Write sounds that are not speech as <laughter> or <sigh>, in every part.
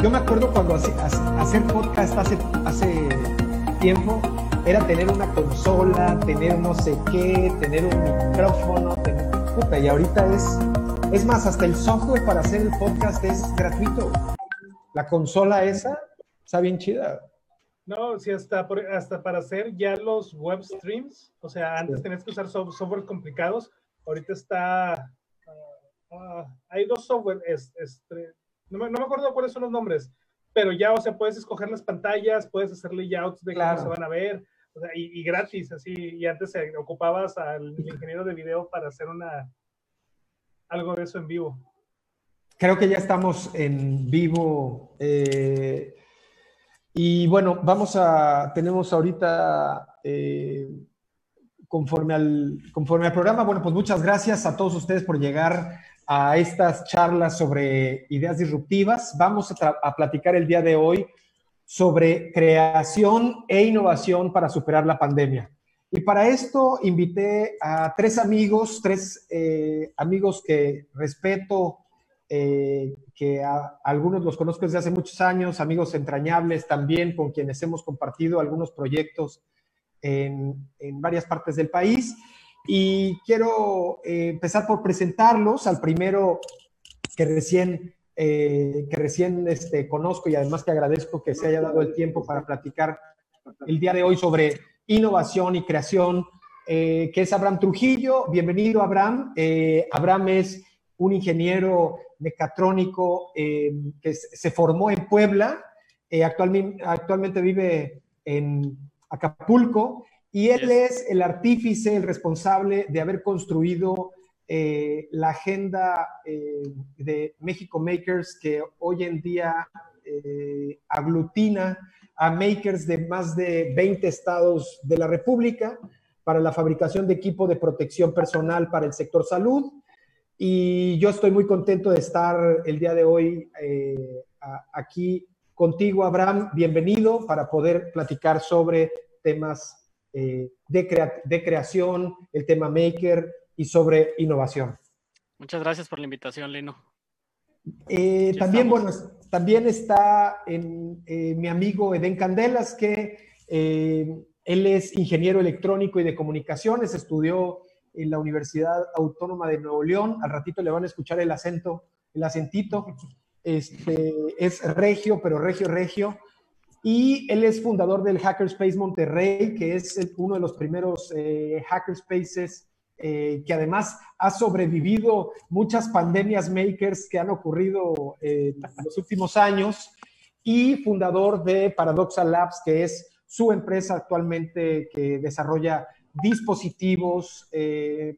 Yo me acuerdo cuando hacer podcast hace, hace tiempo era tener una consola, tener no sé qué, tener un micrófono, tener... Puta, y ahorita es, es más, hasta el software para hacer el podcast es gratuito. La consola esa está bien chida. No, sí, hasta, hasta para hacer ya los web streams, o sea, antes tenías que usar software complicados, ahorita está, ah, ah, hay dos software, este, no, me, no, me, acuerdo cuáles son los nombres, pero ya, o sea, puedes escoger las pantallas, puedes hacer layouts de cómo se van a ver, o sea, y, y, gratis, así, y antes se ocupabas al <laughs> ingeniero de video para hacer una, algo de eso en vivo. Creo que ya estamos en vivo. Eh, y bueno, vamos a, tenemos ahorita, eh, conforme, al, conforme al programa, bueno, pues muchas gracias a todos ustedes por llegar a estas charlas sobre ideas disruptivas. Vamos a, a platicar el día de hoy sobre creación e innovación para superar la pandemia. Y para esto invité a tres amigos, tres eh, amigos que respeto, eh, que a, algunos los conozco desde hace muchos años, amigos entrañables también con quienes hemos compartido algunos proyectos en, en varias partes del país. Y quiero eh, empezar por presentarlos. Al primero que recién, eh, que recién este, conozco y además que agradezco que se haya dado el tiempo para platicar el día de hoy sobre innovación y creación, eh, que es Abraham Trujillo. Bienvenido, Abraham. Abraham es un ingeniero mecatrónico que se formó en Puebla, actualmente, actualmente vive en Acapulco y él es el artífice, el responsable de haber construido eh, la agenda de México Makers que hoy en día aglutina a makers de más de 20 estados de la República para la fabricación de equipo de protección personal para el sector salud y yo estoy muy contento de estar el día de hoy eh, aquí contigo, Abraham. Bienvenido para poder platicar sobre temas eh, de, de creación, el tema maker y sobre innovación. Muchas gracias por la invitación, Lino. Eh, también, bueno, también está en, mi amigo Eden Candelas, que él es ingeniero electrónico y de comunicaciones, estudió en la Universidad Autónoma de Nuevo León. Al ratito le van a escuchar el acento, el acentito. Este, es regio, pero regio, regio. Y él es fundador del Hackerspace Monterrey, que es uno de los primeros eh, hackerspaces eh, que además ha sobrevivido muchas pandemias makers que han ocurrido eh, en los últimos años. Y fundador de Paradoxa Labs, que es su empresa actualmente que desarrolla dispositivos, eh,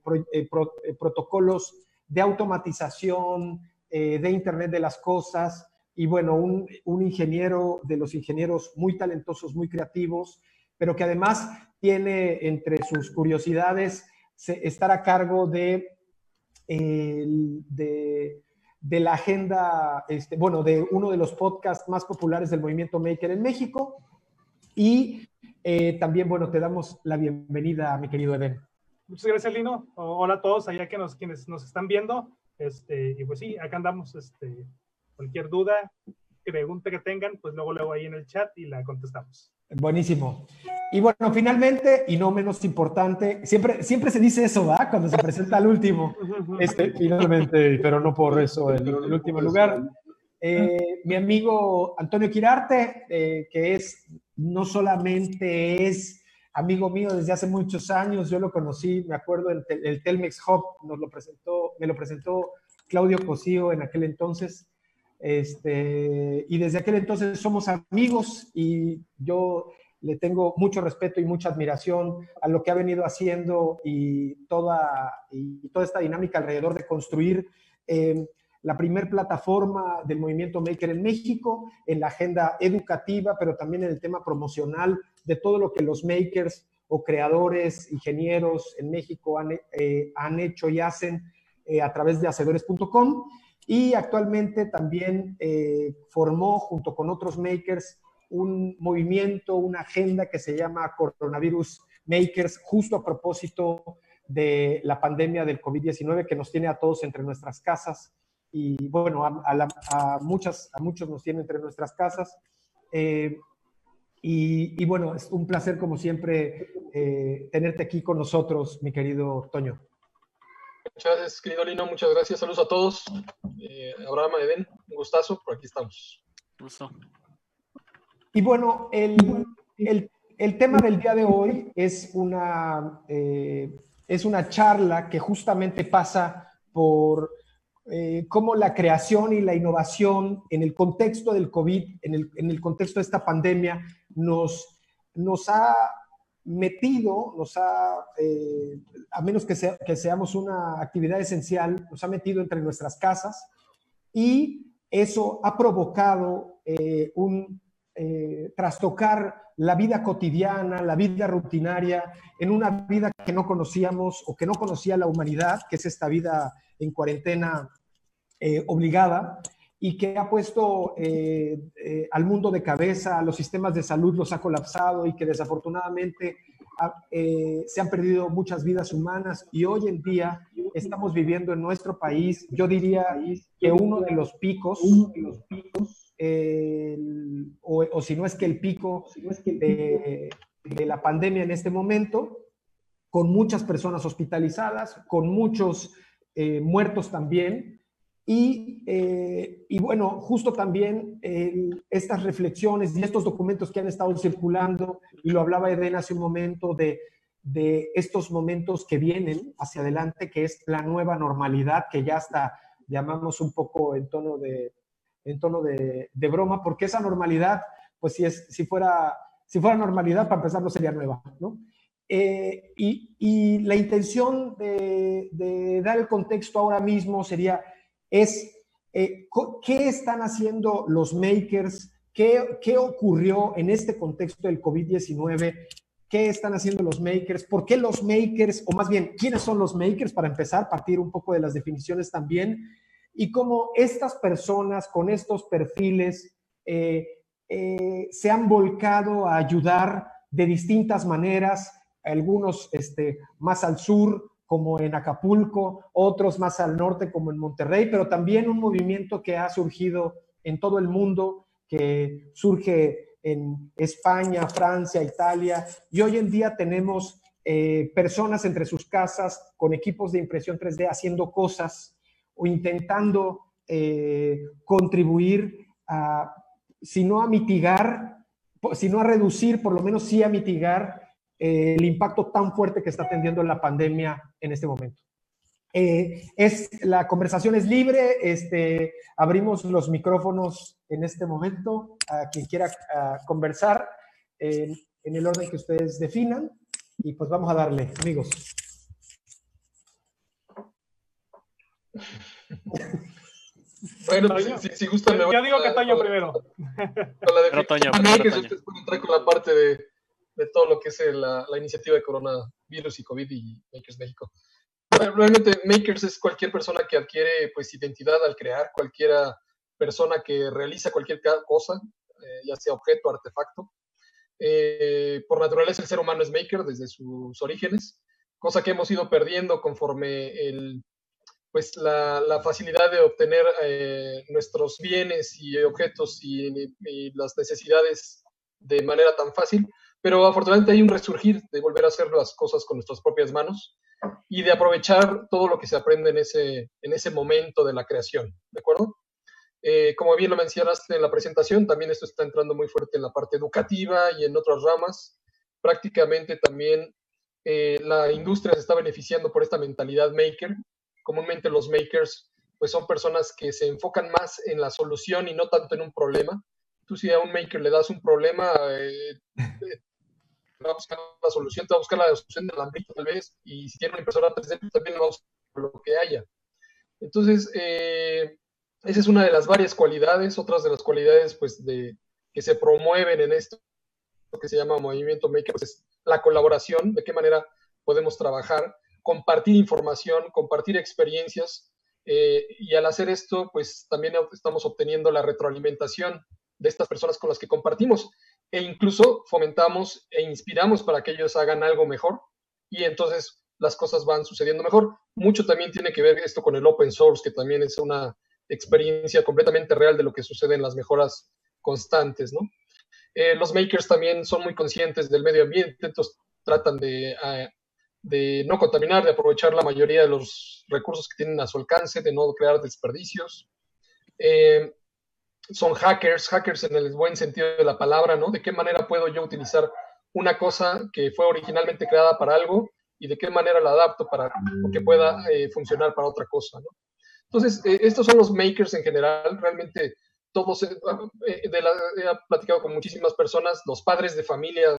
protocolos de automatización, de Internet de las Cosas, y bueno, un, ingeniero de los ingenieros muy talentosos, muy creativos, pero que además tiene entre sus curiosidades estar a cargo de, de, de, la agenda, este, bueno, de uno de los podcasts más populares del movimiento Maker en México y eh, también, bueno, te damos la bienvenida, mi querido Eden. Muchas gracias, Lino. Hola a todos allá que nos, quienes nos están viendo. Este, y pues sí, acá andamos. Este, cualquier duda, pregunta que tengan, pues luego luego ahí en el chat y la contestamos. Buenísimo. Y bueno, finalmente, y no menos importante, siempre, siempre se dice eso, ¿va? Cuando se presenta el último, <laughs> este, finalmente, pero no por eso, en el, último lugar. Eh, mi amigo Antonio Quirarte, eh, que es no solamente es amigo mío desde hace muchos años, yo lo conocí, me acuerdo, el, el Telmex Hub, nos lo presentó, me lo presentó Claudio Cosío en aquel entonces, este, y desde aquel entonces somos amigos y yo le tengo mucho respeto y mucha admiración a lo que ha venido haciendo y toda, y toda esta dinámica alrededor de construir eh, la primer plataforma del movimiento Maker en México, en la agenda educativa, pero también en el tema promocional de todo lo que los makers o creadores, ingenieros en México han, eh, han hecho y hacen eh, a través de hacedores.com. Y actualmente también eh, formó, junto con otros makers, un movimiento, una agenda que se llama Coronavirus Makers, justo a propósito de la pandemia del COVID-19 que nos tiene a todos entre nuestras casas y bueno, a, muchas, a muchos nos tiene entre nuestras casas. Eh, y, bueno, es un placer como siempre eh, tenerte aquí con nosotros, mi querido Toño. Muchas gracias, querido Lino. Muchas gracias. Saludos a todos. Eh, Abraham, Eden, un gustazo. Por aquí estamos. Gusto. Y bueno, el, el, el, tema del día de hoy es una, es una charla que justamente pasa por eh, cómo la creación y la innovación en el contexto del COVID, en el, en el contexto de esta pandemia, nos, nos ha metido, nos ha, eh, a menos que, sea, que seamos una actividad esencial, nos ha metido entre nuestras casas y eso ha provocado eh, un trastocar la vida cotidiana, la vida rutinaria, en una vida que no conocíamos o que no conocía la humanidad, que es esta vida en cuarentena eh, obligada y que ha puesto eh, eh, al mundo de cabeza, los sistemas de salud los ha colapsado y que desafortunadamente se han perdido muchas vidas humanas y hoy en día estamos viviendo en nuestro país, yo diría que uno de los picos, o, si no es que el pico de la pandemia en este momento, con muchas personas hospitalizadas, con muchos muertos también, eh, y, bueno, justo también estas reflexiones y estos documentos que han estado circulando, y lo hablaba Eden hace un momento, de, de estos momentos que vienen hacia adelante, que es la nueva normalidad, que ya hasta llamamos un poco en tono de, en tono de, broma, porque esa normalidad, pues si, es, si, fuera, si fuera normalidad, para empezar, no sería nueva, ¿no? Eh, y, y, la intención de dar el contexto ahora mismo sería es eh, qué están haciendo los makers, ¿Qué, qué ocurrió en este contexto del COVID-19, qué están haciendo los makers, por qué los makers, o más bien, quiénes son los makers, para empezar, partir un poco de las definiciones también, y cómo estas personas con estos perfiles eh, eh, se han volcado a ayudar de distintas maneras, algunos este, más al sur, como en Acapulco, otros más al norte como en Monterrey, pero también un movimiento que ha surgido en todo el mundo, que surge en España, Francia, Italia, y hoy en día tenemos eh, personas entre sus casas con equipos de impresión 3D haciendo cosas o intentando eh, contribuir a, si no a mitigar, si no a reducir, por lo menos sí a mitigar eh, el impacto tan fuerte que está teniendo la pandemia en este momento. Eh, es, la conversación es libre, este, abrimos los micrófonos en este momento a quien quiera conversar en el orden que ustedes definan y pues vamos a darle, amigos. Bueno, si, si, gustan, Yo digo que Toño primero. Con la Toño, que ustedes pueden entrar con la parte de, de todo lo que es la, la, iniciativa de coronavirus y COVID y Makers México. Realmente Makers es cualquier persona que adquiere pues identidad al crear, cualquier persona que realiza cualquier cosa, eh, ya sea objeto, artefacto. Eh, por naturaleza el ser humano es maker desde sus orígenes, cosa que hemos ido perdiendo conforme el, pues la, la facilidad de obtener eh, nuestros bienes y objetos y, y, las necesidades de manera tan fácil, pero afortunadamente hay un resurgir de volver a hacer las cosas con nuestras propias manos y de aprovechar todo lo que se aprende en ese, en ese momento de la creación, ¿de acuerdo? Eh, como bien lo mencionaste en la presentación, también esto está entrando muy fuerte en la parte educativa y en otras ramas. Prácticamente también eh, la industria se está beneficiando por esta mentalidad maker. Comúnmente los makers pues son personas que se enfocan más en la solución y no tanto en un problema. Tú si a un maker le das un problema, eh, va a buscar la solución, te va a buscar la solución del ámbito tal vez, y si tiene una impresora 3D, pues, también va a buscar lo que haya. Entonces, eh, esa es una de las varias cualidades, otras de las cualidades pues, de, que se promueven en esto que se llama movimiento maker, pues, es la colaboración, de qué manera podemos trabajar, compartir información, compartir experiencias, eh, y al hacer esto, pues también estamos obteniendo la retroalimentación de estas personas con las que compartimos e incluso fomentamos e inspiramos para que ellos hagan algo mejor y entonces las cosas van sucediendo mejor. Mucho también tiene que ver esto con el open source, que también es una experiencia completamente real de lo que sucede en las mejoras constantes. Eh, los makers también son muy conscientes del medio ambiente, entonces tratan de, eh, de, no contaminar, de aprovechar la mayoría de los recursos que tienen a su alcance, de no crear desperdicios. Eh, son hackers, hackers en el buen sentido de la palabra, ¿no? De qué manera puedo yo utilizar una cosa que fue originalmente creada para algo y de qué manera la adapto para que pueda funcionar para otra cosa, ¿no? Entonces, estos son los makers en general, realmente todos, eh, de la, he platicado con muchísimas personas, los padres de familia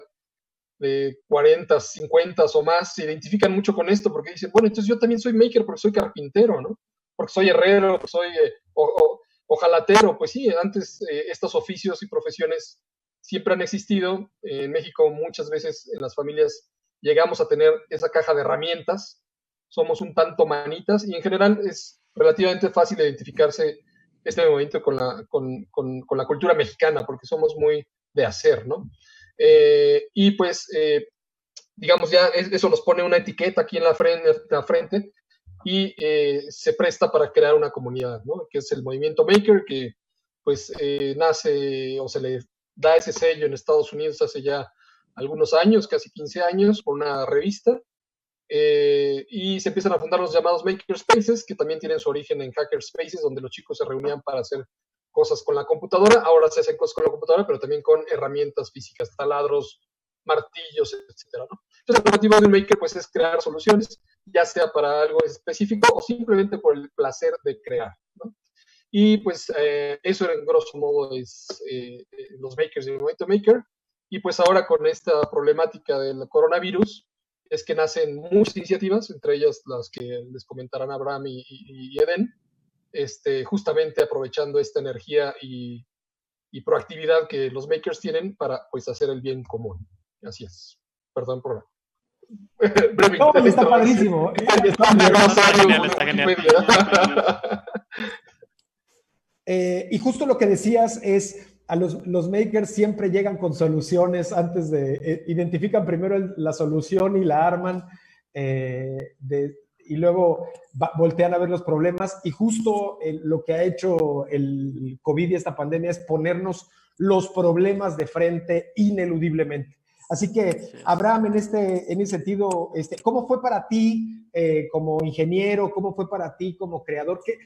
de 40, 50 o más se identifican mucho con esto porque dicen, bueno, entonces yo también soy maker porque soy carpintero, ¿no? Porque soy herrero, soy eh, o, jalatero. Pues sí, antes eh, estos oficios y profesiones siempre han existido. en México muchas veces en las familias llegamos a tener esa caja de herramientas, somos un tanto manitas y en general es relativamente fácil identificarse este movimiento con la, cultura mexicana, porque somos muy de hacer, ¿no? Eh, y pues, eh, digamos, ya eso nos pone una etiqueta aquí en la frente y eh, se presta para crear una comunidad, ¿no? Que es el movimiento Maker, que pues nace o se le da ese sello en Estados Unidos hace ya algunos años, casi 15 años, por una revista, eh, y se empiezan a fundar los llamados makerspaces, que también tienen su origen en hackerspaces, donde los chicos se reunían para hacer cosas con la computadora. Ahora se hacen cosas con la computadora, pero también con herramientas físicas, taladros, martillos, etc. ¿no? Entonces, el objetivo de un maker pues, es crear soluciones, ya sea para algo específico o simplemente por el placer de crear. ¿no? Y pues eh, eso en grosso modo es eh, los makers del momento maker. Y pues ahora con esta problemática del coronavirus, es que nacen muchas iniciativas, entre ellas las que les comentarán Abraham y, Eden, este, justamente aprovechando esta energía y, proactividad que los makers tienen para pues, hacer el bien común. Así es. Perdón por <laughs> no, está padrísimo. <laughs> y justo lo que decías es a los, los, makers siempre llegan con soluciones antes de, eh, identifican primero la solución y la arman eh, y luego voltean a ver los problemas. Y justo lo que ha hecho el COVID y esta pandemia es ponernos los problemas de frente ineludiblemente. Así que, Abraham, en, este, en ese sentido, este, ¿cómo fue para ti eh, como ingeniero? ¿Cómo fue para ti como creador? ¿Qué,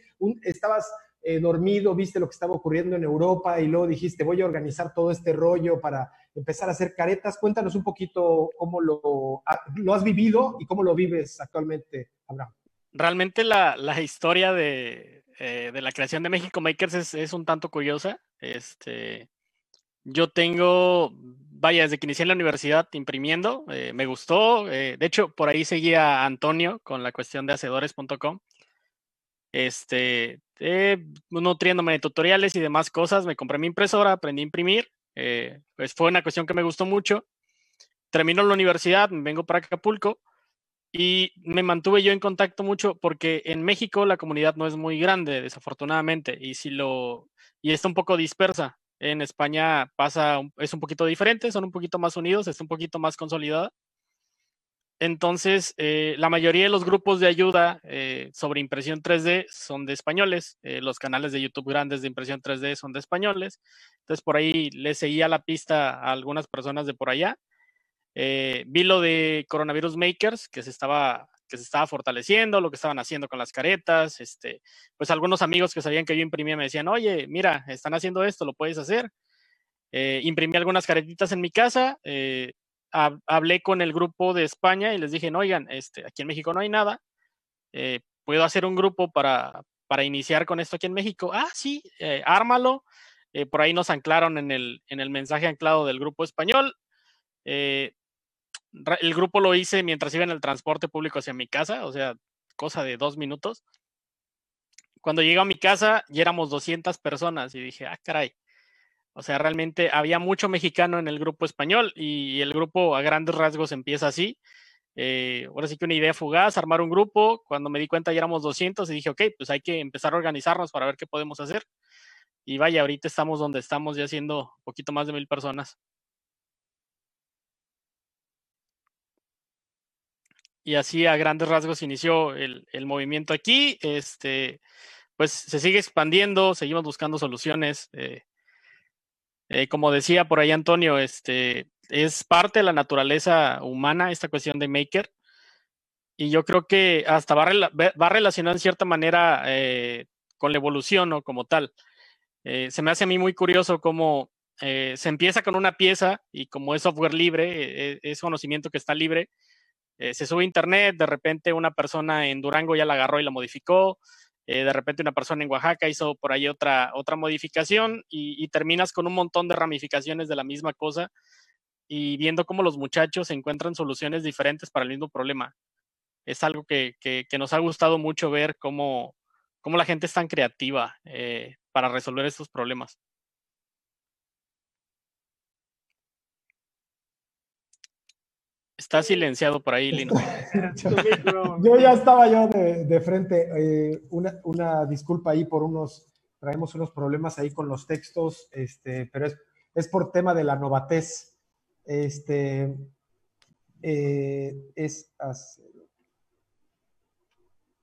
estabas eh, dormido, viste lo que estaba ocurriendo en Europa y luego dijiste, voy a organizar todo este rollo para empezar a hacer caretas. Cuéntanos un poquito cómo lo, lo has vivido y cómo lo vives actualmente, Abraham. Realmente la, la historia de, eh, de, la creación de México Makers es, es, un tanto curiosa. Este, yo tengo, vaya, desde que inicié en la universidad imprimiendo, eh, me gustó. de hecho, por ahí seguía a Antonio con la cuestión de hacedores.com. Este, eh, nutriéndome de tutoriales y demás cosas, me compré mi impresora, aprendí a imprimir, eh, pues fue una cuestión que me gustó mucho. Termino la universidad, vengo para Acapulco y me mantuve yo en contacto mucho porque en México la comunidad no es muy grande, desafortunadamente, y si lo y está un poco dispersa. En España pasa es un poquito diferente, son un poquito más unidos, está un poquito más consolidada. Entonces, eh, la mayoría de los grupos de ayuda eh, sobre impresión 3D son de españoles. Eh, los canales de YouTube grandes de impresión 3D son de españoles. Entonces, por ahí le seguía la pista a algunas personas de por allá. vi lo de Coronavirus Makers, que se estaba que se estaba fortaleciendo, lo que estaban haciendo con las caretas, este, pues algunos amigos que sabían que yo imprimía me decían, oye, mira, están haciendo esto, lo puedes hacer. imprimí algunas caretitas en mi casa, hablé con el grupo de España y les dije, no, oigan, este, aquí en México no hay nada, eh, puedo hacer un grupo para, para iniciar con esto aquí en México. Ah, sí, eh, ármalo. Eh, por ahí nos anclaron en el, en el mensaje anclado del grupo español. El grupo lo hice mientras iba en el transporte público hacia mi casa, o sea, cosa de dos minutos. Cuando llegué a mi casa ya éramos 200 personas y dije, ah, caray, o sea, realmente había mucho mexicano en el grupo español y el grupo a grandes rasgos empieza así. Eh, ahora sí que una idea fugaz, armar un grupo. Cuando me di cuenta ya éramos 200 y dije, ok, pues hay que empezar a organizarnos para ver qué podemos hacer. Y vaya, ahorita estamos donde estamos ya siendo un poquito más de mil personas. Y así a grandes rasgos inició el, el movimiento aquí. Este, pues se sigue expandiendo, seguimos buscando soluciones. como decía por ahí Antonio, este, es parte de la naturaleza humana esta cuestión de Maker. Y yo creo que hasta va, va relacionado en cierta manera con la evolución o como tal. se me hace a mí muy curioso cómo se empieza con una pieza y como es software libre, es conocimiento que está libre, eh, se sube a internet, de repente una persona en Durango ya la agarró y la modificó, eh, de repente una persona en Oaxaca hizo por ahí otra, otra modificación y, terminas con un montón de ramificaciones de la misma cosa y viendo cómo los muchachos encuentran soluciones diferentes para el mismo problema. Es algo que, nos ha gustado mucho ver cómo, cómo, la gente es tan creativa eh, para resolver estos problemas. Está silenciado por ahí, Lino. <laughs> yo ya estaba yo de, frente. Eh, una, disculpa ahí por unos, traemos unos problemas ahí con los textos, este, pero es, por tema de la novatez. Este, eh, es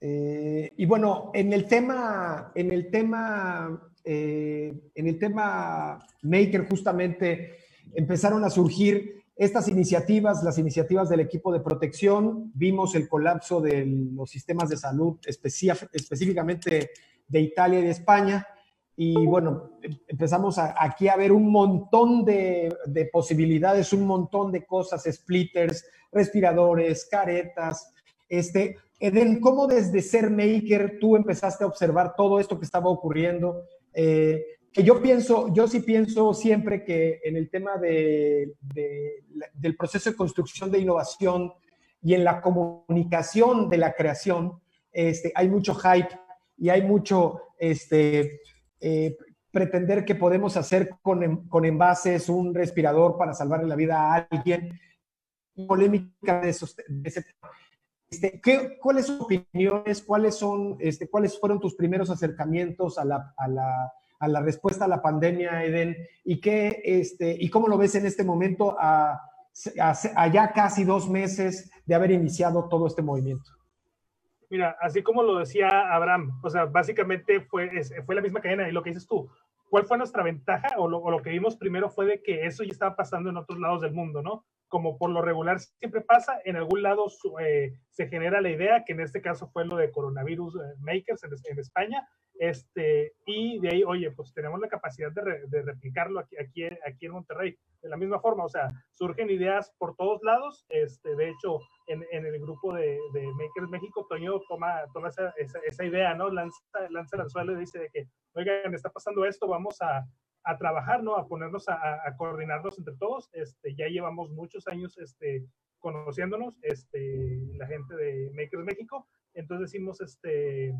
eh, y bueno, en el tema, en el tema, en el tema Maker justamente empezaron a surgir estas iniciativas, las iniciativas del equipo de protección, vimos el colapso de los sistemas de salud específicamente de Italia y de España. Y bueno, empezamos aquí a ver un montón de, posibilidades, un montón de cosas, splitters, respiradores, caretas. Este, ¿cómo desde ser maker tú empezaste a observar todo esto que estaba ocurriendo? Eh, que yo pienso, yo sí pienso siempre que en el tema de, del proceso de construcción de innovación y en la comunicación de la creación, este, hay mucho hype y hay mucho este, eh, pretender que podemos hacer con, con, envases un respirador para salvarle la vida a alguien. Polémica de, esos, de ese este, ¿qué, ¿Cuáles son opiniones? ¿Cuáles, son, este, ¿Cuáles fueron tus primeros acercamientos a la, a la a la respuesta a la pandemia, Eden, y, qué, este, y cómo lo ves en este momento, a, ya casi dos meses de haber iniciado todo este movimiento. Mira, así como lo decía Abraham, o sea, básicamente fue, fue la misma cadena y lo que dices tú, ¿cuál fue nuestra ventaja? O lo, o lo, que vimos primero fue de que eso ya estaba pasando en otros lados del mundo, ¿no? como por lo regular siempre pasa, en algún lado eh, se genera la idea, que en este caso fue lo de Coronavirus eh, Makers en, España, este, y de ahí, oye, pues tenemos la capacidad de, replicarlo aquí, aquí, aquí, en Monterrey. De la misma forma, o sea, surgen ideas por todos lados. Este, de hecho, en, en el grupo de, Makers México, Toño toma, toma esa, esa, idea, ¿no? Lanza, lanza el suelo y dice de que, oigan, está pasando esto, vamos a, a trabajar, ¿no? A ponernos a, a, coordinarnos entre todos. Este, ya llevamos muchos años este, conociéndonos, este, la gente de Makers México. Entonces decimos, este,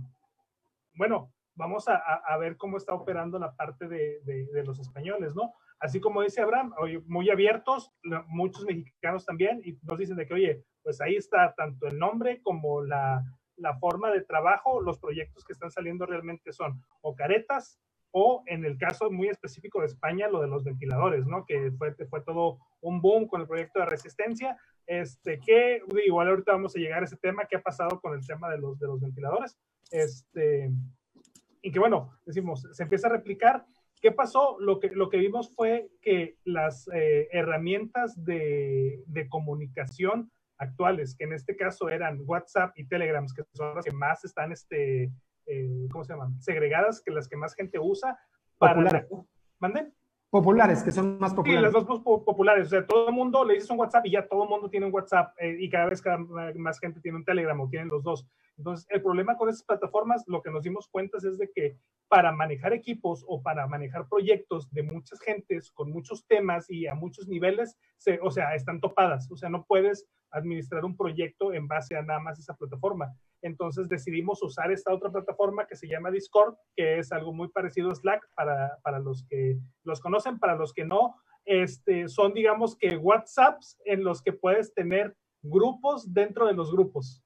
bueno, vamos a, a ver cómo está operando la parte de, de, los españoles, ¿no? Así como dice Abraham, muy abiertos, muchos mexicanos también, y nos dicen de que, oye, pues ahí está tanto el nombre como la, la forma de trabajo, los proyectos que están saliendo realmente son o caretas o en el caso muy específico de España, lo de los ventiladores, ¿no? Que fue, fue todo un boom con el proyecto de resistencia, este, que igual ahorita vamos a llegar a ese tema, ¿qué ha pasado con el tema de los, de los ventiladores? Este, y que bueno, decimos, se empieza a replicar. ¿Qué pasó? Lo que, lo que vimos fue que las eh, herramientas de, de comunicación actuales, que en este caso eran WhatsApp y Telegram, que son las que más están este, eh, ¿cómo se llaman? Segregadas, que las que más gente usa. Para. ¿Manden? Populares, que son más populares. Sí, las dos populares. O sea, todo el mundo le dices un WhatsApp y ya todo el mundo tiene un WhatsApp eh, y cada vez cada, más gente tiene un Telegram o tienen los dos. Entonces, el problema con esas plataformas, lo que nos dimos cuenta es de que para manejar equipos o para manejar proyectos de muchas gentes con muchos temas y a muchos niveles, se, o sea, están topadas. O sea, no puedes administrar un proyecto en base a nada más esa plataforma. Entonces decidimos usar esta otra plataforma que se llama Discord, que es algo muy parecido a Slack para, para los que los conocen, para los que no, este, son digamos que WhatsApps en los que puedes tener grupos dentro de los grupos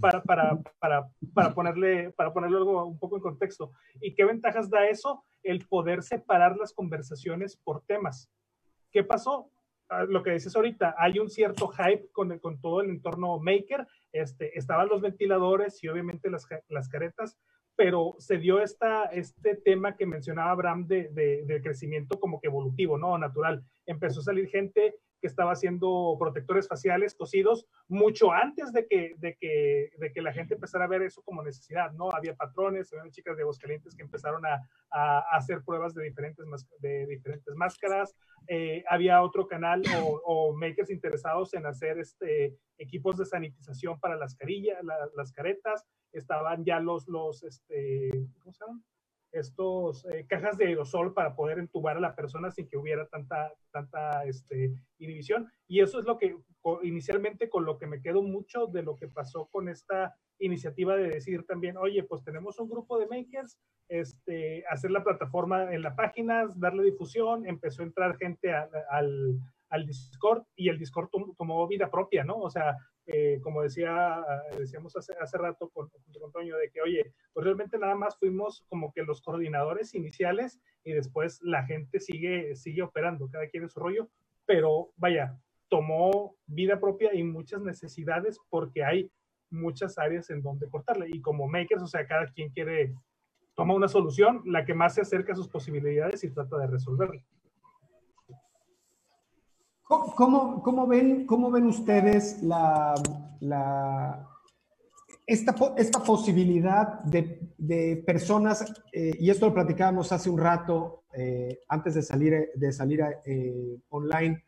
para, para, para, para, ponerle, para ponerlo algo un poco en contexto. ¿Y qué ventajas da eso? El poder separar las conversaciones por temas. ¿Qué pasó? Ah, lo que dices ahorita, hay un cierto hype con, con todo el entorno maker. Este, estaban los ventiladores y obviamente las, las caretas, pero se dio esta, este tema que mencionaba Abraham de, de, crecimiento como que evolutivo, ¿no? Natural. Empezó a salir gente que estaba haciendo protectores faciales cosidos mucho antes de que, de que, de que la gente empezara a ver eso como necesidad, ¿no? Había patrones, había chicas de Aguascalientes que empezaron a, a, hacer pruebas de diferentes, de diferentes máscaras, eh, había otro canal o, makers interesados en hacer este, equipos de sanitización para las carillas, las caretas, estaban ya los, los este, ¿cómo se llaman? Estos eh, cajas de aerosol para poder entubar a la persona sin que hubiera tanta, tanta este, inhibición. Y eso es lo que inicialmente con lo que me quedo mucho de lo que pasó con esta iniciativa de decir también, oye, pues tenemos un grupo de makers, este, hacer la plataforma en la página, darle difusión, empezó a entrar gente al, al Discord y el Discord tomó vida propia, ¿no? O sea, eh, como decía, decíamos hace, hace rato con, con Toño, de que, oye, pues realmente nada más fuimos como que los coordinadores iniciales y después la gente sigue, sigue operando, cada quien en su rollo, pero vaya, tomó vida propia y muchas necesidades porque hay muchas áreas en donde cortarle. Y como makers, o sea, cada quien quiere, toma una solución, la que más se acerca a sus posibilidades y trata de resolverla. ¿Cómo, cómo, ven, cómo ven ustedes la, la esta, esta, posibilidad de, de personas, eh, y esto lo platicábamos hace un rato, eh, antes de salir, de salir eh, online,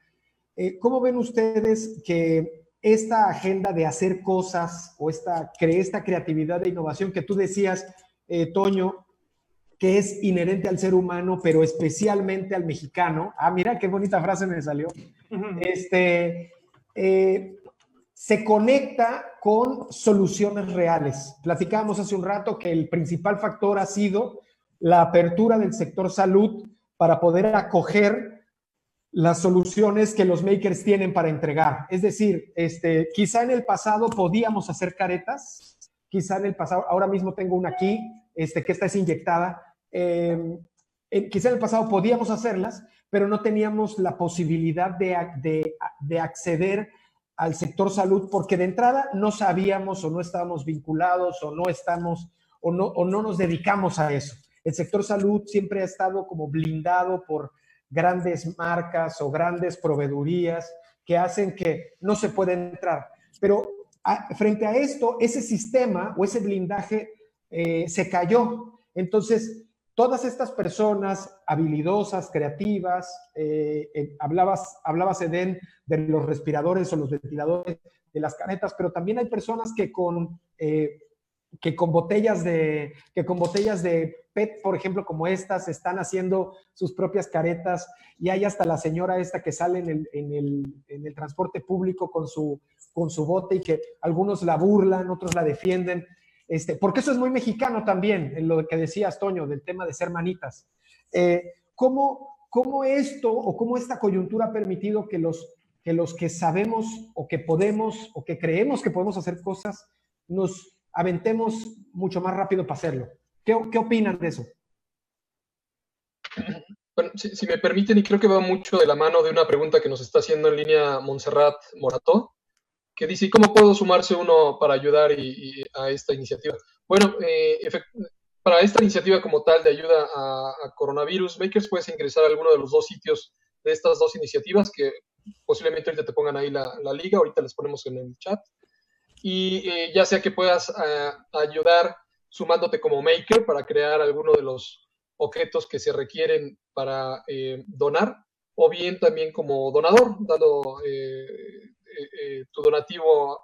¿cómo ven ustedes que esta agenda de hacer cosas o esta, esta creatividad de innovación que tú decías, Toño, que es inherente al ser humano, pero especialmente al mexicano. Ah, mira qué bonita frase me salió. Este eh, se conecta con soluciones reales. Platicábamos hace un rato que el principal factor ha sido la apertura del sector salud para poder acoger las soluciones que los makers tienen para entregar. Es decir, este, quizá en el pasado podíamos hacer caretas, quizá en el pasado, ahora mismo tengo una aquí, este, que esta es inyectada, eh, quizá en el pasado podíamos hacerlas, pero no teníamos la posibilidad de, de, acceder al sector salud porque de entrada no sabíamos o no estábamos vinculados o no estamos o no, o no nos dedicamos a eso. El sector salud siempre ha estado como blindado por grandes marcas o grandes proveedurías que hacen que no se pueda entrar. Pero frente a esto, ese sistema o ese blindaje eh, se cayó. Entonces, todas estas personas habilidosas, creativas, eh, hablabas, hablabas, Eden, de los respiradores o los ventiladores, de las canetas, pero también hay personas que con, eh, que con, botellas, de, que con botellas de PET, por ejemplo, como estas, están haciendo sus propias caretas y hay hasta la señora esta que sale en el, en el, en el transporte público con su, con su bote y que algunos la burlan, otros la defienden. Este, porque eso es muy mexicano también, en lo que decías, Toño, del tema de ser manitas. Eh, ¿cómo, ¿Cómo esto o cómo esta coyuntura ha permitido que los, que sabemos o que podemos o que creemos que podemos hacer cosas nos aventemos mucho más rápido para hacerlo? ¿Qué, qué opinan de eso? Bueno, si, si, me permiten, y creo que va mucho de la mano de una pregunta que nos está haciendo en línea Montserrat Morató, que dice, ¿cómo puedo sumarse uno para ayudar a esta iniciativa? Bueno, eh, para esta iniciativa como tal de ayuda a, coronavirus, Makers puedes ingresar a alguno de los dos sitios de estas dos iniciativas que posiblemente ahorita te pongan ahí la, liga, ahorita les ponemos en el chat. Y eh, ya sea que puedas eh, ayudar sumándote como maker para crear alguno de los objetos que se requieren para donar, o bien también como donador, dando eh, tu donativo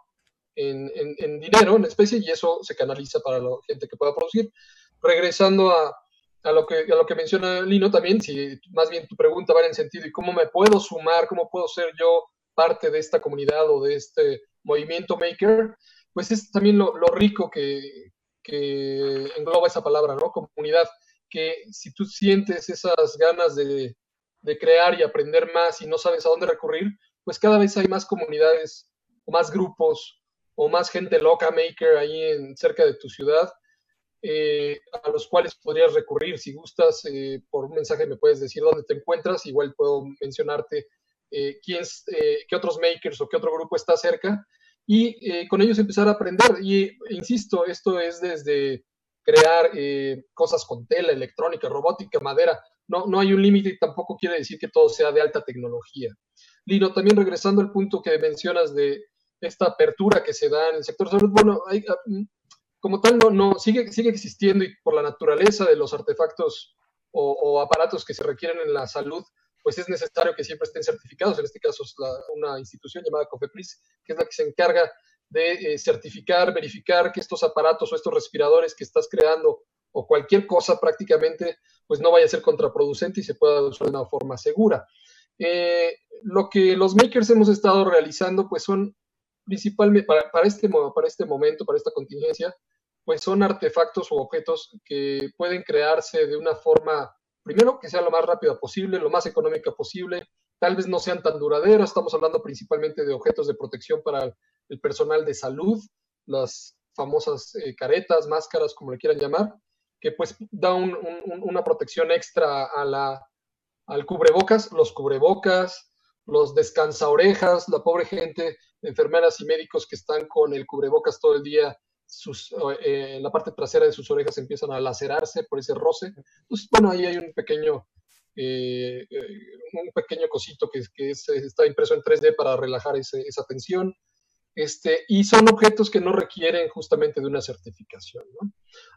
en, dinero, en especie, y eso se canaliza para la gente que pueda producir. Regresando a, a, lo, que, a lo que menciona Lino también, si más bien tu pregunta va en sentido, ¿y cómo me puedo sumar? ¿Cómo puedo ser yo parte de esta comunidad o de este movimiento maker? Pues es también lo, lo rico que, que engloba esa palabra, ¿no? Comunidad, que si tú sientes esas ganas de, de crear y aprender más y no sabes a dónde recurrir, pues cada vez hay más comunidades o más grupos o más gente loca maker ahí en, cerca de tu ciudad, eh, a los cuales podrías recurrir. Si gustas, eh, por un mensaje me puedes decir dónde te encuentras, igual puedo mencionarte eh, quién, qué otros makers o qué otro grupo está cerca y con ellos empezar a aprender. Y insisto, esto es desde crear eh, cosas con tela, electrónica, robótica, madera. No, no hay un límite y tampoco quiere decir que todo sea de alta tecnología. Lino, también regresando al punto que mencionas de esta apertura que se da en el sector salud, bueno, ah, mm, como tal no, no sigue, sigue existiendo y por la naturaleza de los artefactos o, aparatos que se requieren en la salud, pues es necesario que siempre estén certificados. En este caso es una institución llamada COFEPRIS, que es la que se encarga de eh, certificar, verificar que estos aparatos o estos respiradores que estás creando o cualquier cosa prácticamente, pues no vaya a ser contraproducente y se pueda usar de una forma segura. Eh, lo que los makers hemos estado realizando, pues son principalmente para, este, para este momento, para esta contingencia, pues son artefactos o objetos que pueden crearse de una forma, primero, que sea lo más rápida posible, lo más económica posible, tal vez no sean tan duraderos, estamos hablando principalmente de objetos de protección para el personal de salud, las famosas eh, caretas, máscaras, como le quieran llamar, que pues da una protección extra a la, al cubrebocas, los cubrebocas, los descansaorejas, la pobre gente, enfermeras y médicos que están con el cubrebocas todo el día sus, eh, la parte trasera de sus orejas empiezan a lacerarse por ese roce. Entonces, bueno, ahí hay un pequeño, eh, eh, un pequeño cosito que, está impreso en 3D para relajar esa tensión. Este, y son objetos que no requieren justamente de una certificación.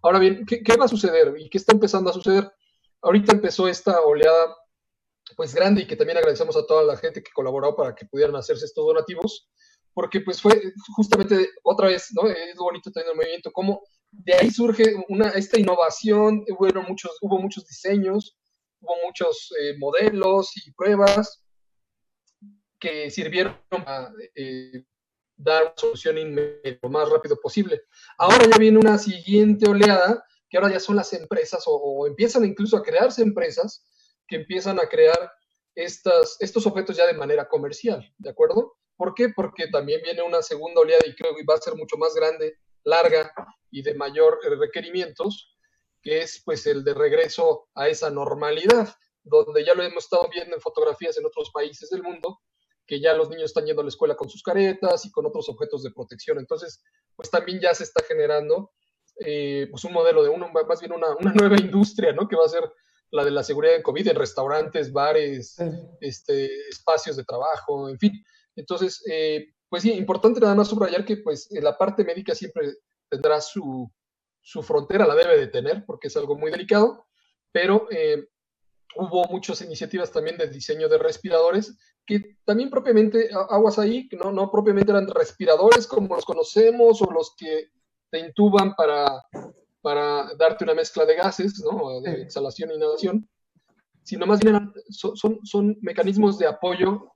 Ahora bien, ¿qué, ¿qué, va a suceder y qué está empezando a suceder? Ahorita empezó esta oleada pues grande y que también agradecemos a toda la gente que colaboró para que pudieran hacerse estos donativos porque pues fue justamente otra vez, ¿no? Es bonito tener el movimiento, como de ahí surge una, esta innovación, hubo muchos, hubo muchos diseños, hubo muchos eh, modelos y pruebas que sirvieron para eh, dar una solución lo más rápido posible. Ahora ya viene una siguiente oleada, que ahora ya son las empresas o, o empiezan incluso a crearse empresas que empiezan a crear estas, estos objetos ya de manera comercial, ¿de acuerdo? ¿Por qué? Porque también viene una segunda oleada y creo que va a ser mucho más grande, larga y de mayor eh, requerimientos, que es pues el de regreso a esa normalidad, donde ya lo hemos estado viendo en fotografías en otros países del mundo, que ya los niños están yendo a la escuela con sus caretas y con otros objetos de protección. Entonces, pues también ya se está generando eh, pues un modelo de uno, más bien una, una, nueva industria, ¿no? Que va a ser la de la seguridad en COVID en restaurantes, bares, este, espacios de trabajo, en fin. Entonces, eh, pues sí, importante nada más subrayar que pues la parte médica siempre tendrá su, su, frontera, la debe de tener, porque es algo muy delicado, pero eh, hubo muchas iniciativas también de diseño de respiradores que también propiamente, aguas ahí, no, no propiamente eran respiradores como los conocemos o los que te intuban para, para darte una mezcla de gases, ¿no? de exhalación e inhalación, sino más bien son, son, son mecanismos de apoyo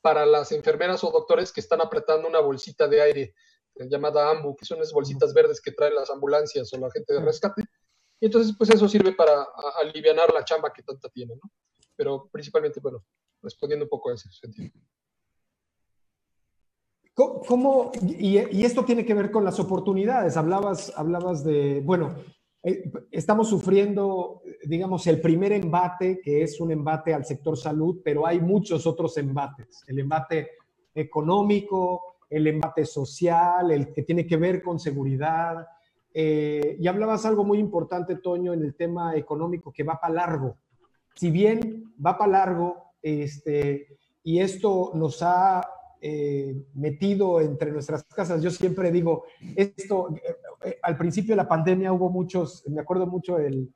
para las enfermeras o doctores que están apretando una bolsita de aire eh, llamada AMBU, que son esas bolsitas verdes que traen las ambulancias o la gente de rescate. Y entonces, pues eso sirve para aliviar la chamba que tanta tiene, ¿no? Pero principalmente, bueno, respondiendo un poco a ese sentido. ¿Cómo, y, esto tiene que ver con las oportunidades? Hablabas, hablabas de, bueno, eh, estamos sufriendo, digamos, el primer embate, que es un embate al sector salud, pero hay muchos otros embates. El embate económico, el embate social, el que tiene que ver con seguridad. Eh, y hablabas algo muy importante, Toño, en el tema económico, que va para largo. Si bien va para largo, este, y esto nos ha eh, metido entre nuestras casas. Yo siempre digo, esto, eh, eh, al principio de la pandemia hubo muchos, me acuerdo mucho el,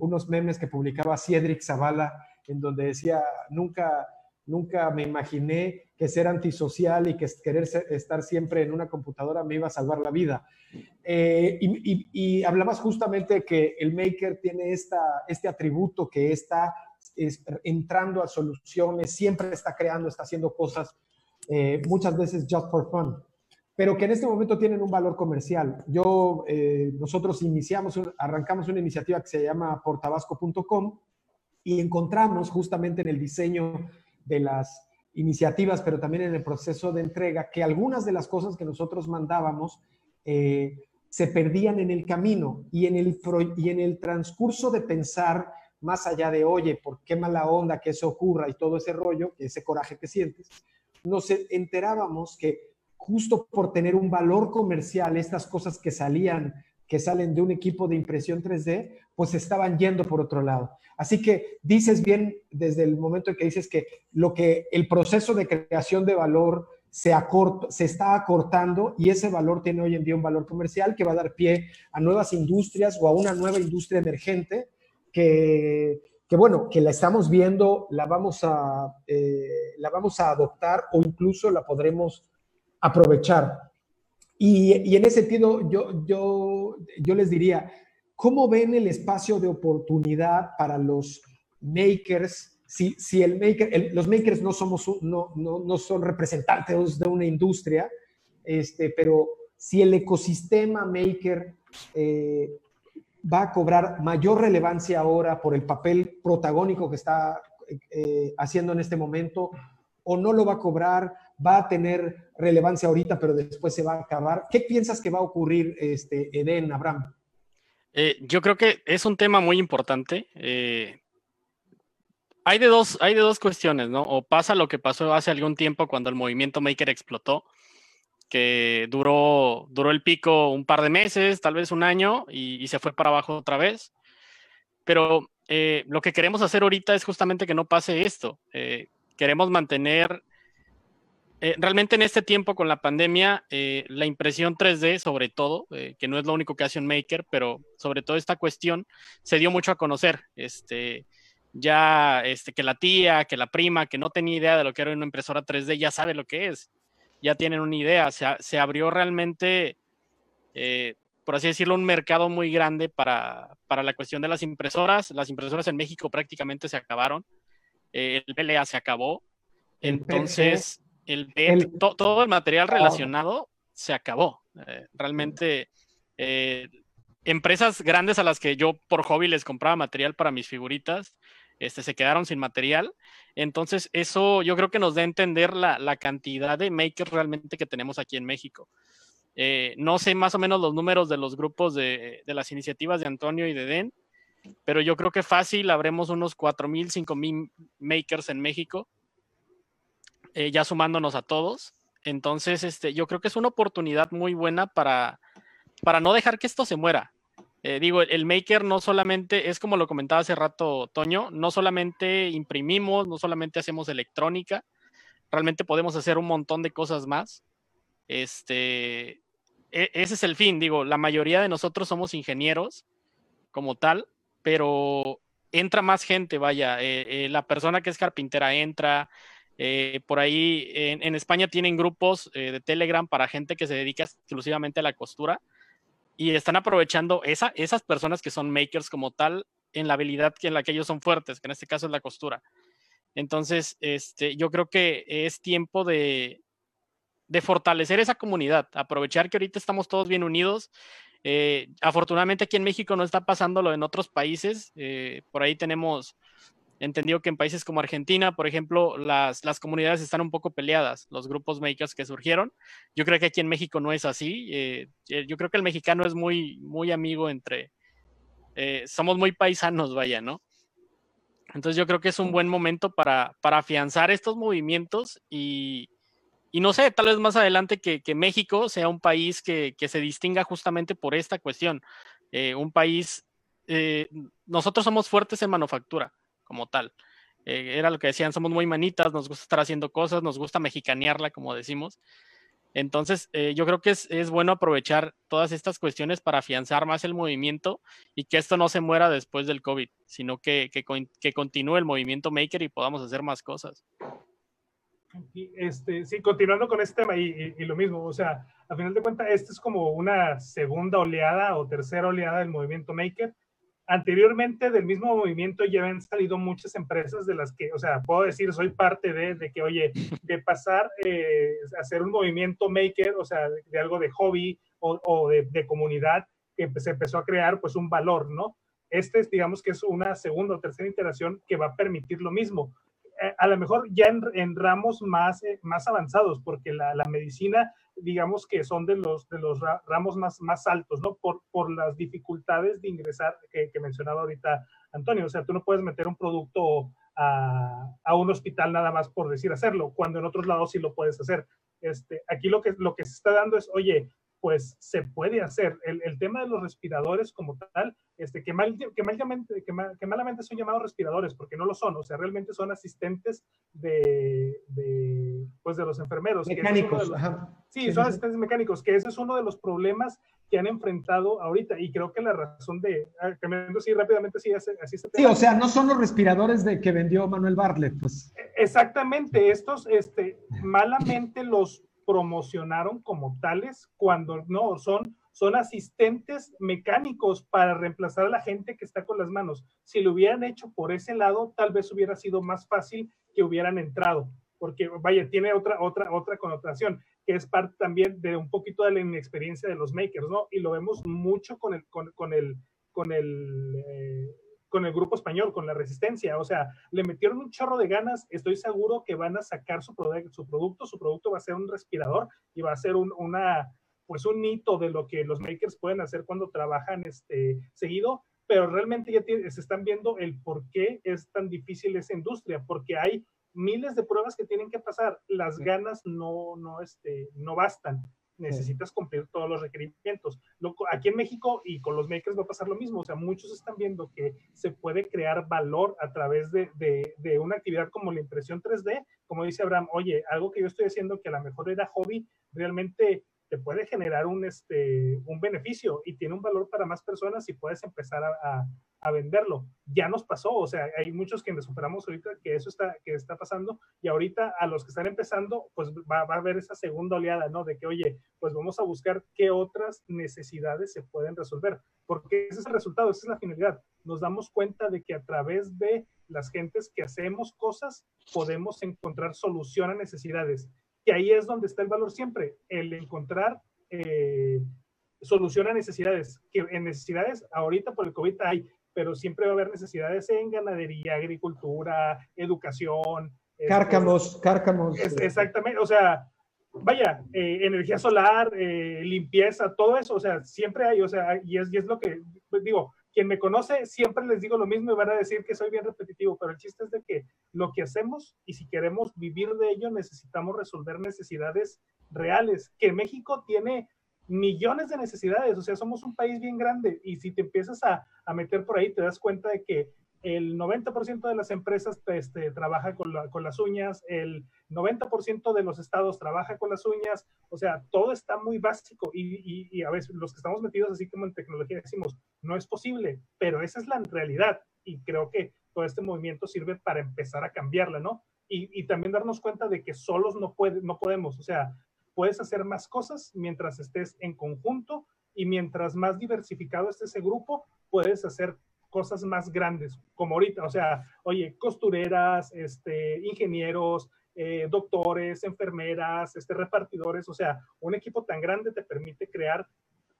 unos memes que publicaba Cedric Zavala, en donde decía, nunca, nunca me imaginé que ser antisocial y que querer estar siempre en una computadora me iba a salvar la vida. y, y, hablabas justamente que el maker tiene este atributo que está entrando a soluciones, siempre está creando, está haciendo cosas eh, muchas veces just for fun, pero que en este momento tienen un valor comercial. Yo, eh, nosotros iniciamos, arrancamos una iniciativa que se llama portabasco.com y encontramos justamente en el diseño de las iniciativas, pero también en el proceso de entrega, que algunas de las cosas que nosotros mandábamos eh, se perdían en el camino y en el, y en el transcurso de pensar más allá de, oye, ¿por qué mala onda que eso ocurra y todo ese rollo, ese coraje que sientes? Nos enterábamos que justo por tener un valor comercial, estas cosas que salían que salen de un equipo de impresión 3D, pues estaban yendo por otro lado. Así que dices bien desde el momento en que dices que lo que el proceso de creación de valor se, se está acortando y ese valor tiene hoy en día un valor comercial que va a dar pie a nuevas industrias o a una nueva industria emergente que, que bueno, que la estamos viendo, la vamos a, eh, la vamos a adoptar o incluso la podremos aprovechar. Y, en ese sentido, yo, yo, yo les diría, ¿cómo ven el espacio de oportunidad para los makers? Si, si el maker, los makers no, somos, no, no, no, son representantes de una industria, este, pero si el ecosistema maker eh, va a cobrar mayor relevancia ahora por el papel protagónico que está eh, haciendo en este momento, o no lo va a cobrar, va a tener relevancia ahorita, pero después se va a acabar. ¿Qué piensas que va a ocurrir, este, Eden, Abraham? Eh, yo creo que es un tema muy importante. Eh, hay, de dos, hay de dos cuestiones, ¿no? O pasa lo que pasó hace algún tiempo cuando el movimiento Maker explotó, que duró, duró el pico un par de meses, tal vez un año, y, se fue para abajo otra vez. Pero eh, lo que queremos hacer ahorita es justamente que no pase esto. queremos mantener eh, realmente en este tiempo con la pandemia, eh, la impresión 3D, sobre todo, eh, que no es lo único que hace un maker, pero sobre todo esta cuestión se dio mucho a conocer. Este, ya este, que la tía, que la prima, que no tenía idea de lo que era una impresora 3D, ya sabe lo que es. Ya tienen una idea. Se, se abrió realmente, por así decirlo, un mercado muy grande para, para, la cuestión de las impresoras. Las impresoras en México prácticamente se acabaron. el PLA se acabó. Entonces el, todo el material relacionado se acabó. Eh, realmente, eh, empresas grandes a las que yo por hobby les compraba material para mis figuritas, este, se quedaron sin material. Entonces, eso yo creo que nos da a entender la, cantidad de makers realmente que tenemos aquí en México. Eh, no sé más o menos los números de los grupos de, de, las iniciativas de Antonio y de Den, pero yo creo que fácil habremos unos 4.000, 5.000 makers en México eh, ya sumándonos a todos. Entonces, este, yo creo que es una oportunidad muy buena para, para no dejar que esto se muera. Eh, digo, el maker no solamente, es como lo comentaba hace rato Toño, no solamente imprimimos, no solamente hacemos electrónica, realmente podemos hacer un montón de cosas más. Este, e, ese es el fin, digo, la mayoría de nosotros somos ingenieros como tal, pero entra más gente, vaya, eh, la persona que es carpintera entra, eh, por ahí en, España tienen grupos eh, de Telegram para gente que se dedica exclusivamente a la costura y están aprovechando esa, esas personas que son makers como tal en la habilidad en la que ellos son fuertes, que en este caso es la costura. Entonces, este, yo creo que es tiempo de, de fortalecer esa comunidad, aprovechar que ahorita estamos todos bien unidos. Eh, afortunadamente aquí en México no está pasándolo en otros países. por ahí tenemos entendido que en países como Argentina, por ejemplo, las, las, comunidades están un poco peleadas, los grupos makers que surgieron. Yo creo que aquí en México no es así. Eh, eh, yo creo que el mexicano es muy, muy amigo entre, eh, somos muy paisanos, vaya, ¿no? Entonces yo creo que es un buen momento para, para afianzar estos movimientos y, y, no sé, tal vez más adelante que, que México sea un país que, que, se distinga justamente por esta cuestión. un país, nosotros somos fuertes en manufactura como tal. Eh, era lo que decían, somos muy manitas, nos gusta estar haciendo cosas, nos gusta mexicanearla, como decimos. Entonces, eh, yo creo que es, es, bueno aprovechar todas estas cuestiones para afianzar más el movimiento y que esto no se muera después del COVID, sino que, que, continúe el movimiento maker y podamos hacer más cosas. Este, sí, continuando con este tema y, y, lo mismo, o sea, a final de cuentas, esta es como una segunda oleada o tercera oleada del movimiento maker anteriormente del mismo movimiento ya habían salido muchas empresas de las que, o sea, puedo decir, soy parte de, de que, oye, <laughs> de pasar eh, a hacer un movimiento maker, o sea, de, algo de hobby o, o de, de, comunidad, que se empezó a crear pues un valor, ¿no? Este es, digamos que es una segunda o tercera iteración que va a permitir lo mismo. Eh, a lo mejor ya en, en ramos más, eh, más avanzados, porque la, la medicina digamos que son de los, de los ramos más, más altos, ¿no? Por, por las dificultades de ingresar que, que, mencionaba ahorita Antonio. O sea, tú no puedes meter un producto a, a, un hospital nada más por decir hacerlo, cuando en otros lados sí lo puedes hacer. Este, aquí lo que, lo que se está dando es, oye, pues se puede hacer. El, el, tema de los respiradores como tal, este, que, mal, que, malamente, que, mal, que, malamente son llamados respiradores, porque no lo son, o sea, realmente son asistentes de, de pues de los enfermeros. Mecánicos, Sí, son asistentes mecánicos, que ese es uno de los problemas que han enfrentado ahorita, y creo que la razón de, ah, cambiando así rápidamente, sí, así, así Sí, o sea, no son los respiradores de que vendió Manuel Bartlett, pues. Exactamente, estos, este, malamente los promocionaron como tales cuando no, son, son asistentes mecánicos para reemplazar a la gente que está con las manos. Si lo hubieran hecho por ese lado, tal vez hubiera sido más fácil que hubieran entrado, porque vaya, tiene otra, otra, otra connotación, que es parte también de un poquito de la inexperiencia de los makers, ¿no? Y lo vemos mucho con el, con, con el, con el, eh, con el grupo español, con la resistencia. O sea, le metieron un chorro de ganas. Estoy seguro que van a sacar su, su producto. Su producto va a ser un respirador y va a ser un, una, pues un hito de lo que los makers pueden hacer cuando trabajan este, seguido. Pero realmente ya se están viendo el por qué es tan difícil esa industria, porque hay miles de pruebas que tienen que pasar. Las ganas no, no, este, no bastan necesitas cumplir todos los requerimientos. Aquí en México y con los makers va a pasar lo mismo, o sea, muchos están viendo que se puede crear valor a través de, de, una actividad como la impresión 3D, como dice Abraham, oye, algo que yo estoy haciendo que a lo mejor era hobby, realmente te puede generar un, este, un beneficio y tiene un valor para más personas y puedes empezar a, a, venderlo. Ya nos pasó, o sea, hay muchos que nos superamos ahorita que eso está, que está pasando y ahorita a los que están empezando, pues va, va, a haber esa segunda oleada, ¿no? De que, oye, pues vamos a buscar qué otras necesidades se pueden resolver, porque ese es el resultado, esa es la finalidad. Nos damos cuenta de que a través de las gentes que hacemos cosas, podemos encontrar solución a necesidades que ahí es donde está el valor siempre, el encontrar eh, solución a necesidades, que en necesidades ahorita por el COVID hay, pero siempre va a haber necesidades en ganadería, agricultura, educación. Este, cárcamos, cárcamos. exactamente, o sea, vaya, eh, energía solar, eh, limpieza, todo eso, o sea, siempre hay, o sea, y es, y es lo que digo, quien me conoce, siempre les digo lo mismo y van a decir que soy bien repetitivo, pero el chiste es de que lo que hacemos y si queremos vivir de ello, necesitamos resolver necesidades reales, que México tiene millones de necesidades, o sea, somos un país bien grande y si te empiezas a, a meter por ahí, te das cuenta de que el 90% de las empresas este, trabaja con, con, las uñas, el 90% de los estados trabaja con las uñas, o sea, todo está muy básico y, y, a veces los que estamos metidos así como en tecnología decimos, no es posible, pero esa es la realidad y creo que todo este movimiento sirve para empezar a cambiarla, ¿no? Y, y también darnos cuenta de que solos no, puede, no podemos, o sea, puedes hacer más cosas mientras estés en conjunto y mientras más diversificado esté ese grupo, puedes hacer cosas más grandes, como ahorita, o sea, oye, costureras, este, ingenieros, eh, doctores, enfermeras, este, repartidores, o sea, un equipo tan grande te permite crear,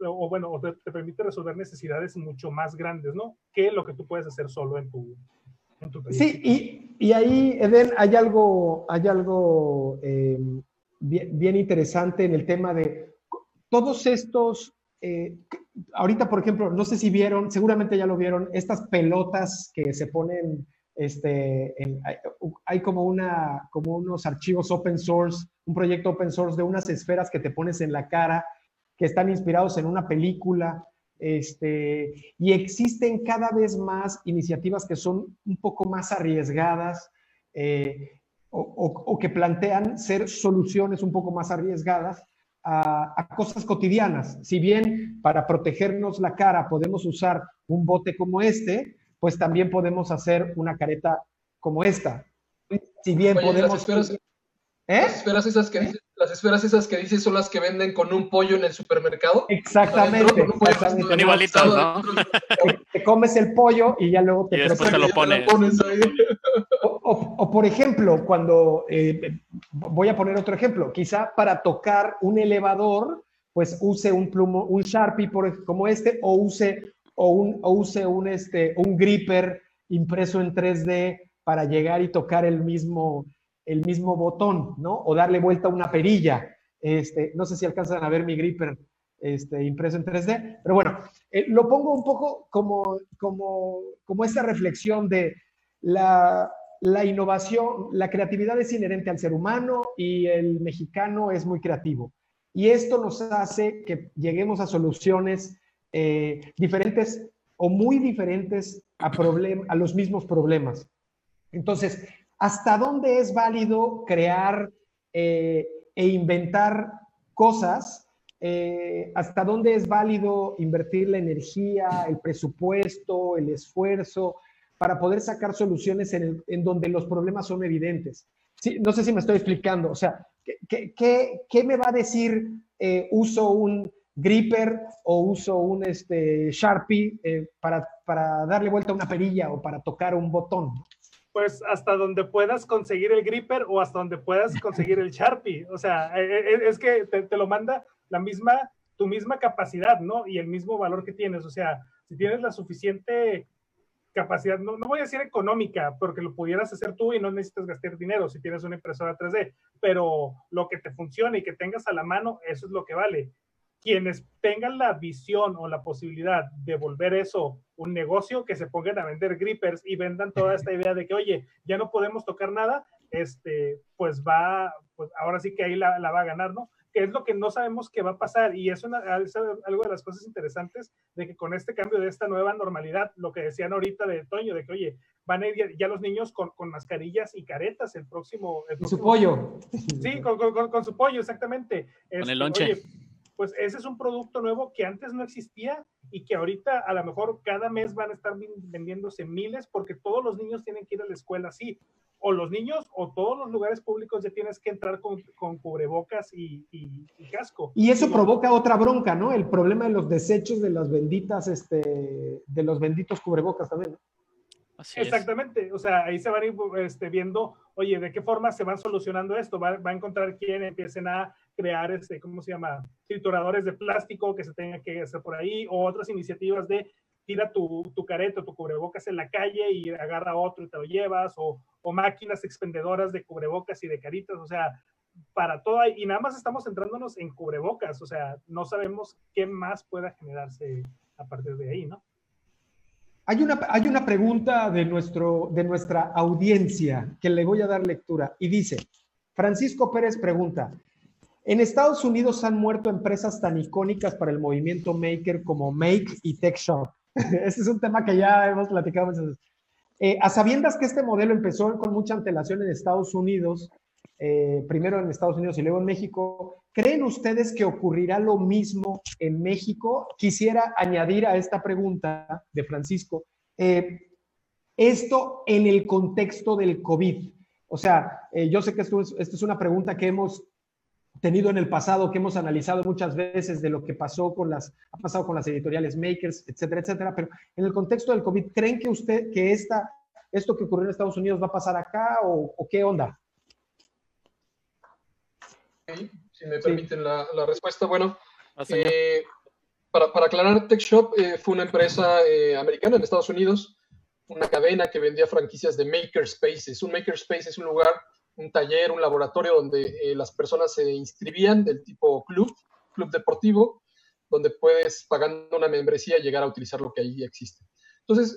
o, bueno, te, permite resolver necesidades mucho más grandes, ¿no? Que lo que tú puedes hacer solo en tu, en tu Sí, y, y, ahí, Eden, hay algo, hay algo eh, bien, bien interesante en el tema de todos estos eh, ahorita, por ejemplo, no sé si vieron, seguramente ya lo vieron, estas pelotas que se ponen, este, hay, como, una, como unos archivos open source, un proyecto open source de unas esferas que te pones en la cara, que están inspirados en una película, este, y existen cada vez más iniciativas que son un poco más arriesgadas eh, o que plantean ser soluciones un poco más arriesgadas a, cosas cotidianas. Si bien para protegernos la cara podemos usar un bote como este, pues también podemos hacer una careta como esta. Si bien podemos... Las esferas, ¿Eh? las esferas esas que dices, las esferas esas que dices son las que venden con un pollo en el supermercado. Exactamente. Son igualitos, ¿no? Te, comes el pollo y ya luego te, y después te lo pones. ahí. O, por ejemplo, cuando, eh, voy a poner otro ejemplo, quizá para tocar un elevador, pues use un plumo, un Sharpie por, como este, o use, o un, use un, este, un gripper impreso en 3D para llegar y tocar el mismo, el mismo botón, ¿no? O darle vuelta a una perilla. Este, no sé si alcanzan a ver mi gripper este, impreso en 3D, pero bueno, eh, lo pongo un poco como, como, como esta reflexión de la, la innovación, la creatividad es inherente al ser humano y el mexicano es muy creativo. y esto nos hace que lleguemos a soluciones eh, diferentes o muy diferentes a, a los mismos problemas. Entonces, ¿hasta dónde es válido crear eh, e inventar cosas? Eh, ¿Hasta dónde es válido invertir la energía, el presupuesto, el esfuerzo para poder sacar soluciones en, donde los problemas son evidentes? No sé si me estoy explicando. O sea, ¿qué, qué, me va a decir eh, uso un gripper o uso un este, Sharpie para darle vuelta a una perilla o para tocar un botón? Pues hasta donde puedas conseguir el gripper o hasta donde puedas conseguir el Sharpie. O sea, e, e, e, es que te, lo manda la misma, tu misma capacidad, ¿no? Y el mismo valor que tienes. O sea, si tienes la suficiente capacidad, no, no voy a decir económica, porque lo pudieras hacer tú y no necesitas gastar dinero si tienes una impresora 3D, pero lo que te funcione y que tengas a la mano, eso es lo que vale quienes tengan la visión o la posibilidad de volver eso un negocio, que se pongan a vender grippers y vendan toda esta idea de que, oye, ya no podemos tocar nada, este, pues va, pues ahora sí que ahí la, va a ganar, ¿no? Que es lo que no sabemos que va a pasar y es, una, es algo de las cosas interesantes de que con este cambio de esta nueva normalidad, lo que decían ahorita de Toño, de que, oye, van a ir ya los niños con, con mascarillas y caretas el próximo... El su pollo. Sí, con, con, su pollo, exactamente. con el este, lonche pues ese es un producto nuevo que antes no existía y que ahorita a lo mejor cada mes van a estar vendiéndose miles porque todos los niños tienen que ir a la escuela así. O los niños o todos los lugares públicos ya tienes que entrar con, cubrebocas y, casco. Y eso provoca otra bronca, ¿no? El problema de los desechos de las benditas, este, de los benditos cubrebocas también. Exactamente, o sea, ahí se van este, viendo, oye, de qué forma se van solucionando esto, va, va, a encontrar quién empiecen a crear, este, ¿cómo se llama? Trituradores de plástico que se tenga que hacer por ahí, o otras iniciativas de tira tu, tu careta, tu cubrebocas en la calle y agarra otro y te lo llevas, o, o máquinas expendedoras de cubrebocas y de caritas, o sea, para todo, y nada más estamos centrándonos en cubrebocas, o sea, no sabemos qué más pueda generarse a partir de ahí, ¿no? Hay una, hay una pregunta de, nuestro, de nuestra audiencia que le voy a dar lectura y dice, Francisco Pérez pregunta, en Estados Unidos han muerto empresas tan icónicas para el movimiento maker como Make y Tech Shop. <laughs> este es un tema que ya hemos platicado muchas eh, a sabiendas que este modelo empezó con mucha antelación en Estados Unidos, eh, primero en Estados Unidos y luego en México. ¿Creen ustedes que ocurrirá lo mismo en México? Quisiera añadir a esta pregunta de Francisco, eh, esto en el contexto del COVID. O sea, eh, yo sé que esto es, una pregunta que hemos tenido en el pasado, que hemos analizado muchas veces de lo que pasó con las, ha pasado con las editoriales makers, etcétera, etcétera, pero en el contexto del COVID, ¿creen que usted, que esta, esto que ocurrió en Estados Unidos va a pasar acá o, o qué onda? Si me permiten la, respuesta. Bueno, eh, para, para, aclarar, TechShop eh, fue una empresa eh, americana en Estados Unidos, una cadena que vendía franquicias de makerspaces. Un makerspace es un lugar, un taller, un laboratorio donde las personas se inscribían del tipo club, club deportivo, donde puedes, pagando una membresía, llegar a utilizar lo que ahí existe. Entonces,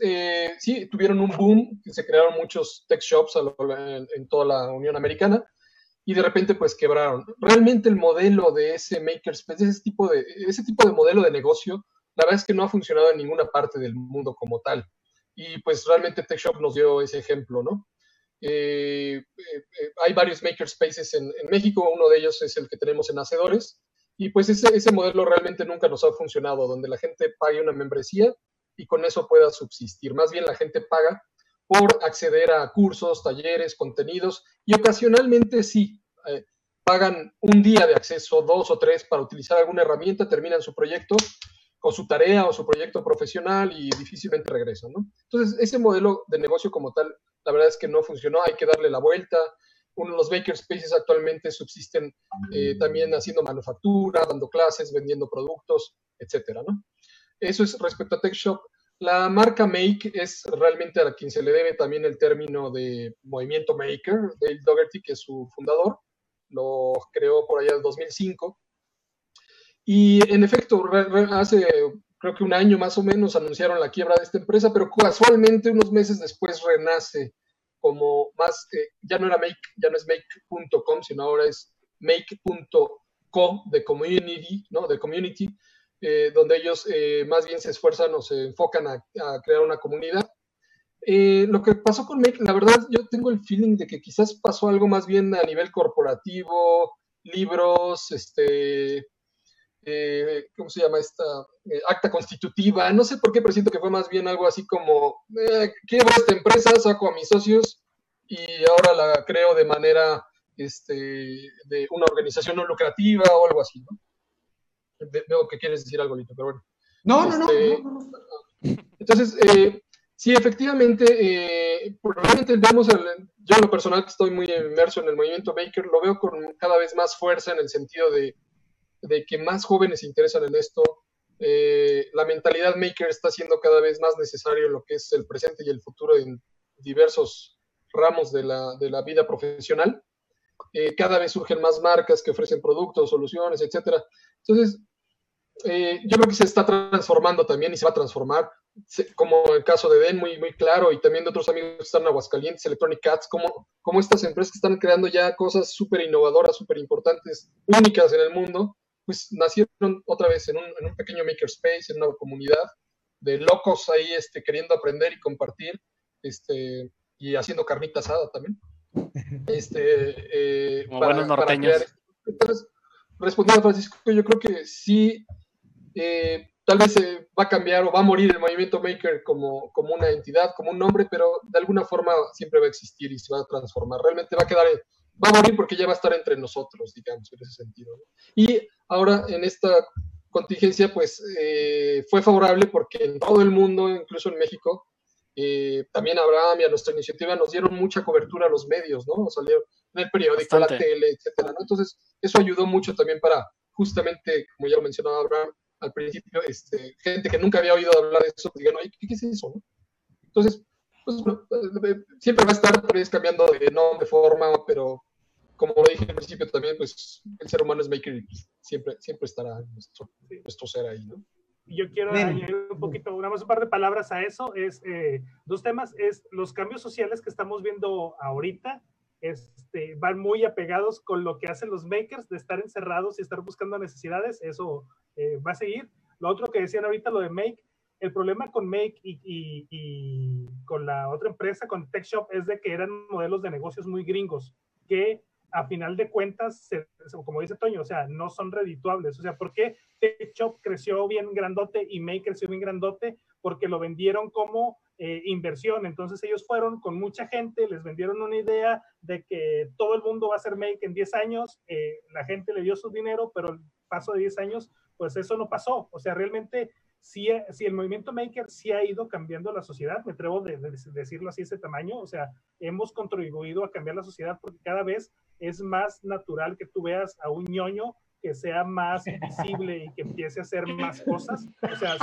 sí, tuvieron un boom, se crearon muchos tech shops en toda la Unión Americana y de repente pues quebraron. Realmente el modelo de ese makerspace, ese tipo de, ese tipo de modelo de negocio, la verdad es que no ha funcionado en ninguna parte del mundo como tal. Y pues realmente TechShop nos dio ese ejemplo, ¿no? Eh, eh, eh, hay varios makerspaces en, en, México, uno de ellos es el que tenemos en Hacedores, y pues ese, ese modelo realmente nunca nos ha funcionado, donde la gente pague una membresía y con eso pueda subsistir. Más bien la gente paga por acceder a cursos, talleres, contenidos y ocasionalmente sí, eh, pagan un día de acceso, dos o tres para utilizar alguna herramienta, terminan su proyecto o su tarea o su proyecto profesional y difícilmente regresan. ¿no? Entonces, ese modelo de negocio como tal, la verdad es que no funcionó, hay que darle la vuelta. Uno de los makerspaces actualmente subsisten eh, también haciendo manufactura, dando clases, vendiendo productos, etcétera, ¿no? Eso es respecto a TechShop. La marca Make es realmente a quien se le debe también el término de movimiento maker. Dale Dougherty, que es su fundador, lo creó por allá en 2005. Y en efecto, hace creo que un año más o menos anunciaron la quiebra de esta empresa, pero casualmente unos meses después renace como más, ya no era Make, ya no es Make.com, sino ahora es Make.com co de community, ¿no? De community, eh, donde ellos eh, más bien se esfuerzan o se enfocan a, crear una comunidad. Lo que pasó con Make, la verdad, yo tengo el feeling de que quizás pasó algo más bien a nivel corporativo, libros, este, eh, ¿cómo se llama esta? Eh, acta constitutiva, no sé por qué, pero siento que fue más bien algo así como, eh, quiebro esta empresa, saco a mis socios y ahora la creo de manera, este, de una organización no lucrativa o algo así, ¿no? Veo que quieres decir algo, Lito, pero bueno. No, no, no, este, Entonces, eh, sí, efectivamente, probablemente vemos, yo en lo personal que estoy muy inmerso en el movimiento Baker, lo veo con cada vez más fuerza en el sentido de que más jóvenes se interesan en esto. Eh, la mentalidad maker está siendo cada vez más necesario en lo que es el presente y el futuro en diversos ramos de la, vida profesional. Eh, cada vez surgen más marcas que ofrecen productos, soluciones, etc. Entonces, eh, yo creo que se está transformando también y se va a transformar, como el caso de Den, muy, muy claro, y también de otros amigos que están en Aguascalientes, Electronic Cats, como, como estas empresas que están creando ya cosas súper innovadoras, súper importantes, únicas en el mundo, pues nacieron otra vez en un, en un pequeño makerspace, en una comunidad de locos ahí este, queriendo aprender y compartir, este, y haciendo carnita asada también. <laughs> Este, eh, para, buenos norteños. Entonces, respondiendo a Francisco, yo creo que sí, eh, tal vez va a cambiar o va a morir el movimiento maker como, como una entidad, como un nombre, pero de alguna forma siempre va a existir y se va a transformar. Realmente va a quedar va a morir porque ya va a estar entre nosotros, digamos, en ese sentido. Y ahora en esta contingencia, pues eh, fue favorable porque en todo el mundo, incluso en México, eh, también Abraham y a nuestra iniciativa nos dieron mucha cobertura a los medios, ¿no? Salió en el periódico, en la tele, etcétera, ¿no? Entonces, eso ayudó mucho también para, justamente, como ya lo mencionaba Abraham al principio, este, gente que nunca había oído hablar de eso, pues digan, oye, ¿qué, es eso? No? Entonces, pues, eh, siempre va a estar pues, cambiando de nombre, de forma, pero como lo dije al principio también, pues el ser humano es maker y siempre, siempre estará nuestro, nuestro ser ahí, ¿no? Yo quiero añadir un poquito, una un par de palabras a eso. Es eh, dos temas, es los cambios sociales que estamos viendo ahorita, este, van muy apegados con lo que hacen los makers de estar encerrados y estar buscando necesidades, eso eh, va a seguir. Lo otro que decían ahorita, lo de Make, el problema con Make y, y, con la otra empresa, con Tech Shop, es de que eran modelos de negocios muy gringos, que a final de cuentas, como dice Toño, o sea, no son redituables. O sea, ¿por qué TechShop creció bien grandote y Make creció bien grandote? Porque lo vendieron como eh, inversión. Entonces ellos fueron con mucha gente, les vendieron una idea de que todo el mundo va a ser Make en 10 años. Eh, la gente le dio su dinero, pero el paso de 10 años, pues eso no pasó. O sea, realmente si, si, el movimiento maker sí ha ido cambiando la sociedad, me atrevo de, decirlo así, ese tamaño, o sea, hemos contribuido a cambiar la sociedad porque cada vez es más natural que tú veas a un ñoño que sea más visible y que empiece a hacer más cosas. O sea,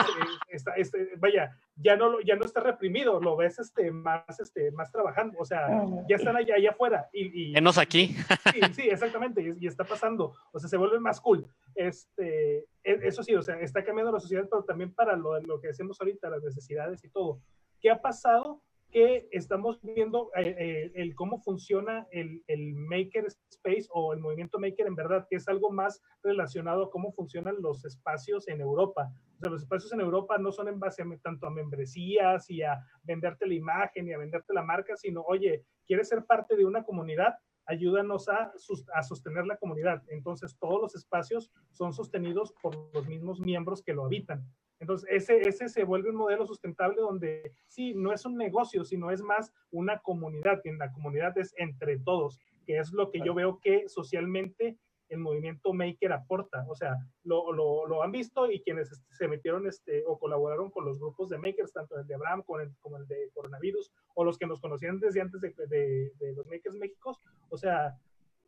está, este, vaya, ya no, ya no está reprimido, lo ves este, más, este, más trabajando. O sea, ya están allá, allá afuera. Y, y aquí. Sí, sí, exactamente, y, está pasando. O sea, se vuelve más cool. Este, e, eso sí, o sea, está cambiando la sociedad, pero también para lo, lo que hacemos ahorita, las necesidades y todo. ¿Qué ha pasado? Que estamos viendo eh, eh, el cómo funciona el, el, maker space o el movimiento maker en verdad, que es algo más relacionado a cómo funcionan los espacios en Europa. O sea, los espacios en Europa no son en base a, tanto a membresías y a venderte la imagen y a venderte la marca, sino, oye, ¿quieres ser parte de una comunidad? Ayúdanos a, a sostener la comunidad. Entonces, todos los espacios son sostenidos por los mismos miembros que lo habitan. Entonces, ese, ese se vuelve un modelo sustentable donde sí, no es un negocio, sino es más una comunidad, y en la comunidad es entre todos, que es lo que yo veo que socialmente el movimiento Maker aporta. O sea, lo, lo, lo han visto y quienes se metieron este, o colaboraron con los grupos de Makers, tanto el de Abraham como el, como el de Coronavirus, o los que nos conocían desde antes de, de, de los Makers México, o sea,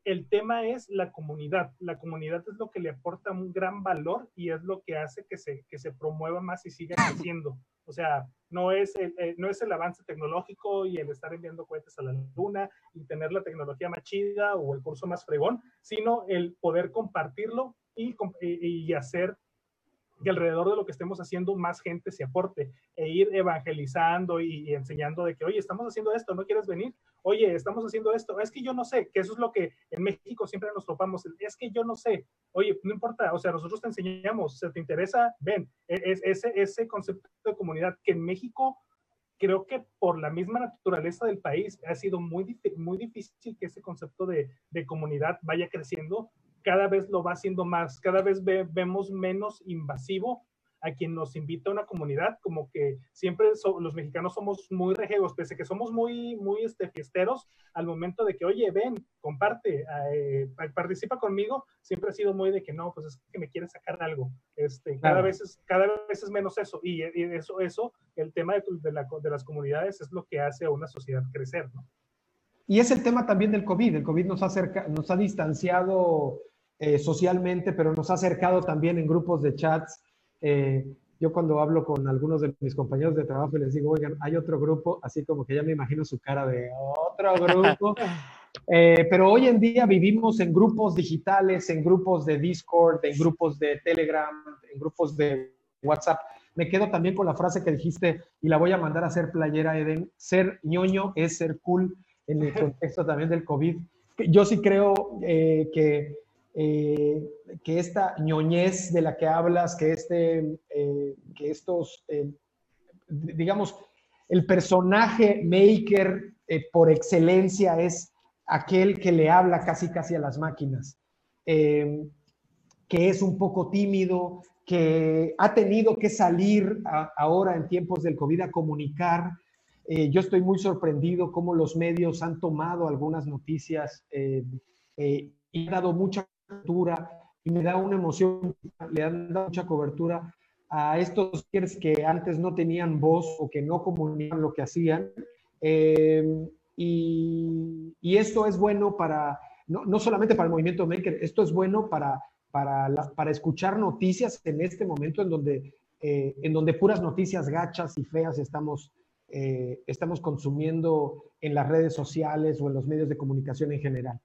el tema es la comunidad. La comunidad es lo que le aporta un gran valor y es lo que hace que se, que se promueva más y siga creciendo. O sea, no es, el, eh, no es el avance tecnológico y el estar enviando cohetes a la luna y tener la tecnología más chida o el curso más fregón, sino el poder compartirlo y, y hacer que alrededor de lo que estemos haciendo más gente se aporte e ir evangelizando y, enseñando de que, oye, estamos haciendo esto, ¿no quieres venir? Oye, estamos haciendo esto, es que yo no sé, que eso es lo que en México siempre nos topamos, es que yo no sé, oye, no importa, o sea, nosotros te enseñamos, si te interesa, ven, e, es, ese, concepto de comunidad que en México creo que por la misma naturaleza del país ha sido muy, muy difícil que ese concepto de comunidad vaya creciendo cada vez lo va haciendo más, cada vez vemos menos invasivo a quien nos invita a una comunidad, como que siempre los mexicanos somos muy rejegos, pese que somos muy, muy este, fiesteros, al momento de que, oye, ven, comparte, eh, participa conmigo, siempre ha sido muy de que no, pues es que me quiere sacar algo. Este, cada, vez es, cada vez es menos eso, y, eso, eso, el tema de, de, las comunidades es lo que hace a una sociedad crecer, ¿no? Y es el tema también del COVID. El COVID nos ha, nos ha distanciado eh, socialmente, pero nos ha acercado también en grupos de chats. Eh, yo cuando hablo con algunos de mis compañeros de trabajo y les digo, oigan, hay otro grupo, así como que ya me imagino su cara de otro grupo. <laughs> Eh, pero hoy en día vivimos en grupos digitales, en grupos de Discord, en grupos de Telegram, en grupos de WhatsApp. Me quedo también con la frase que dijiste y la voy a mandar a hacer playera, Eden. Ser ñoño es ser cool en el <laughs> contexto también del COVID. Yo sí creo que eh, que esta ñoñez de la que hablas, que, este, eh, que estos, eh, digamos, el personaje maker por excelencia es aquel que le habla casi casi a las máquinas, que es un poco tímido, que ha tenido que salir ahora en tiempos del COVID a comunicar. yo estoy muy sorprendido cómo los medios han tomado algunas noticias y han dado mucha y me da una emoción, le han dado mucha cobertura a estos que antes no tenían voz o que no comunicaban lo que hacían. Y, y, esto es bueno para, no, no, solamente para el movimiento maker, esto es bueno para, para, para escuchar noticias en este momento en donde, eh, en donde puras noticias gachas y feas estamos, eh, estamos consumiendo en las redes sociales o en los medios de comunicación en general.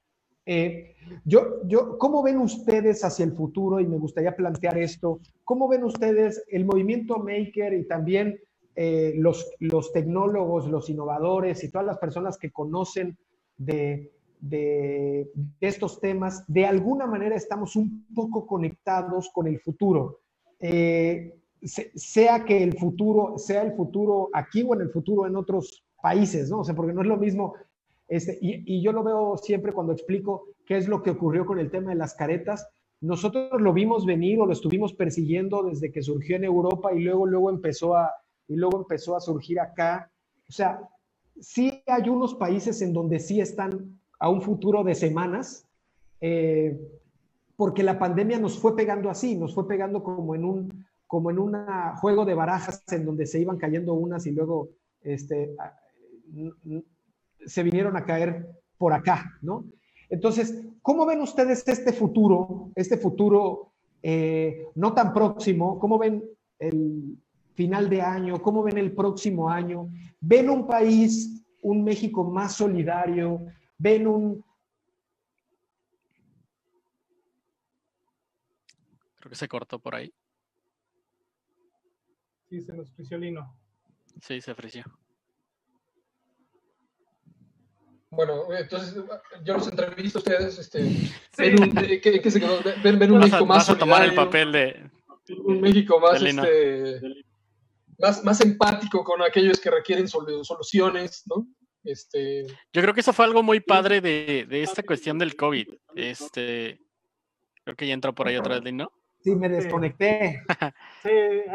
Eh, yo, yo, ¿Cómo ven ustedes hacia el futuro? Y me gustaría plantear esto. ¿Cómo ven ustedes el movimiento maker y también eh, los, los tecnólogos, los innovadores y todas las personas que conocen de, de, estos temas? De alguna manera estamos un poco conectados con el futuro. Eh, sea que el futuro, sea el futuro aquí o en el futuro en otros países, ¿no? O sea, porque no es lo mismo este, y, yo lo veo siempre cuando explico qué es lo que ocurrió con el tema de las caretas. Nosotros lo vimos venir o lo estuvimos persiguiendo desde que surgió en Europa y luego, luego, empezó, a, y luego empezó a surgir acá. O sea, sí hay unos países en donde sí están a un futuro de semanas, eh, porque la pandemia nos fue pegando así, nos fue pegando como en un como en un juego de barajas en donde se iban cayendo unas y luego este, se vinieron a caer por acá, ¿no? Entonces, ¿cómo ven ustedes este futuro, este futuro eh, no tan próximo? ¿Cómo ven el final de año? ¿Cómo ven el próximo año? ¿Ven un país, un México más solidario? ¿Ven un... Creo que se cortó por ahí. Sí, se nos frició Lino. Sí, se frició. Bueno, entonces yo los entrevisto a ustedes, este, ven un, ¿qué, se quedó? Ven, un México más a tomar el papel de un México más, este, más, más empático con aquellos que requieren soluciones, ¿no? Este... Yo creo que eso fue algo muy padre de, de esta cuestión del COVID. Este, creo que ya entró por ahí otra vez, ¿no? Sí, me desconecté. Sí,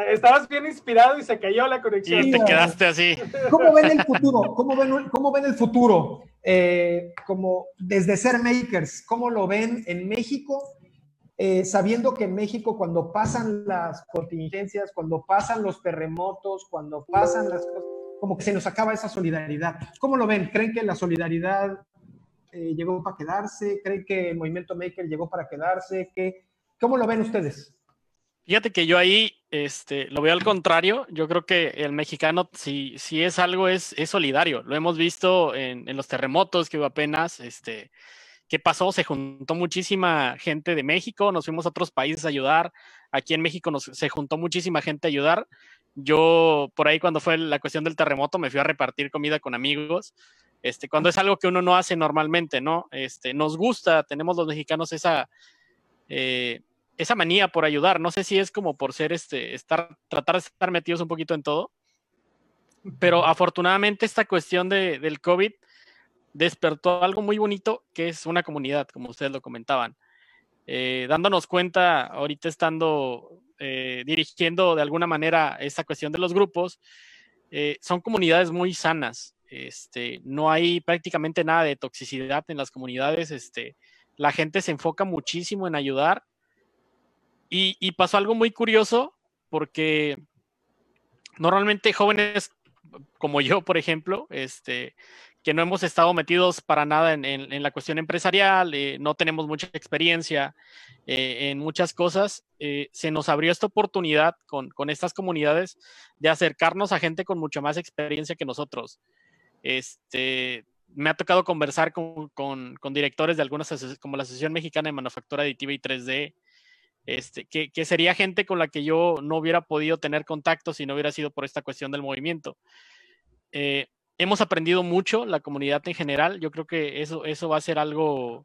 estabas bien inspirado y se cayó la conexión. Y te quedaste así. ¿Cómo ven el futuro? ¿Cómo ven, cómo ven el futuro? Eh, como desde ser makers, ¿cómo lo ven en México? Eh, sabiendo que en México cuando pasan las contingencias, cuando pasan los terremotos, cuando pasan las cosas, como que se nos acaba esa solidaridad. ¿Cómo lo ven? ¿Creen que la solidaridad eh, llegó para quedarse? ¿Creen que el movimiento maker llegó para quedarse? ¿Qué, ¿Cómo lo ven ustedes? Fíjate que yo ahí este, lo veo al contrario. Yo creo que el mexicano, si, si es algo, es, es solidario. Lo hemos visto en, en, los terremotos que hubo apenas. Este, ¿qué pasó? Se juntó muchísima gente de México, nos fuimos a otros países a ayudar. Aquí en México nos, se juntó muchísima gente a ayudar. Yo, por ahí, cuando fue la cuestión del terremoto, me fui a repartir comida con amigos. Este, cuando es algo que uno no hace normalmente, ¿no? Este, nos gusta, tenemos los mexicanos esa, eh, esa manía por ayudar. No sé si es como por ser, este, estar, tratar de estar metidos un poquito en todo. Pero afortunadamente esta cuestión de, del COVID despertó algo muy bonito que es una comunidad, como ustedes lo comentaban. Eh, dándonos cuenta, ahorita estando eh, dirigiendo de alguna manera esta cuestión de los grupos, son comunidades muy sanas. Este, no hay prácticamente nada de toxicidad en las comunidades. Este, la gente se enfoca muchísimo en ayudar. Y, pasó algo muy curioso porque normalmente jóvenes como yo, por ejemplo, este, que no hemos estado metidos para nada en, la cuestión empresarial, eh, no tenemos mucha experiencia eh, en muchas cosas, eh, se nos abrió esta oportunidad con, con, estas comunidades de acercarnos a gente con mucha más experiencia que nosotros. Este, me ha tocado conversar con, directores de algunas, como la Asociación Mexicana de Manufactura Aditiva y 3D, este, que, sería gente con la que yo no hubiera podido tener contacto si no hubiera sido por esta cuestión del movimiento. Eh, hemos aprendido mucho, la comunidad en general. Yo creo que eso, eso va a ser algo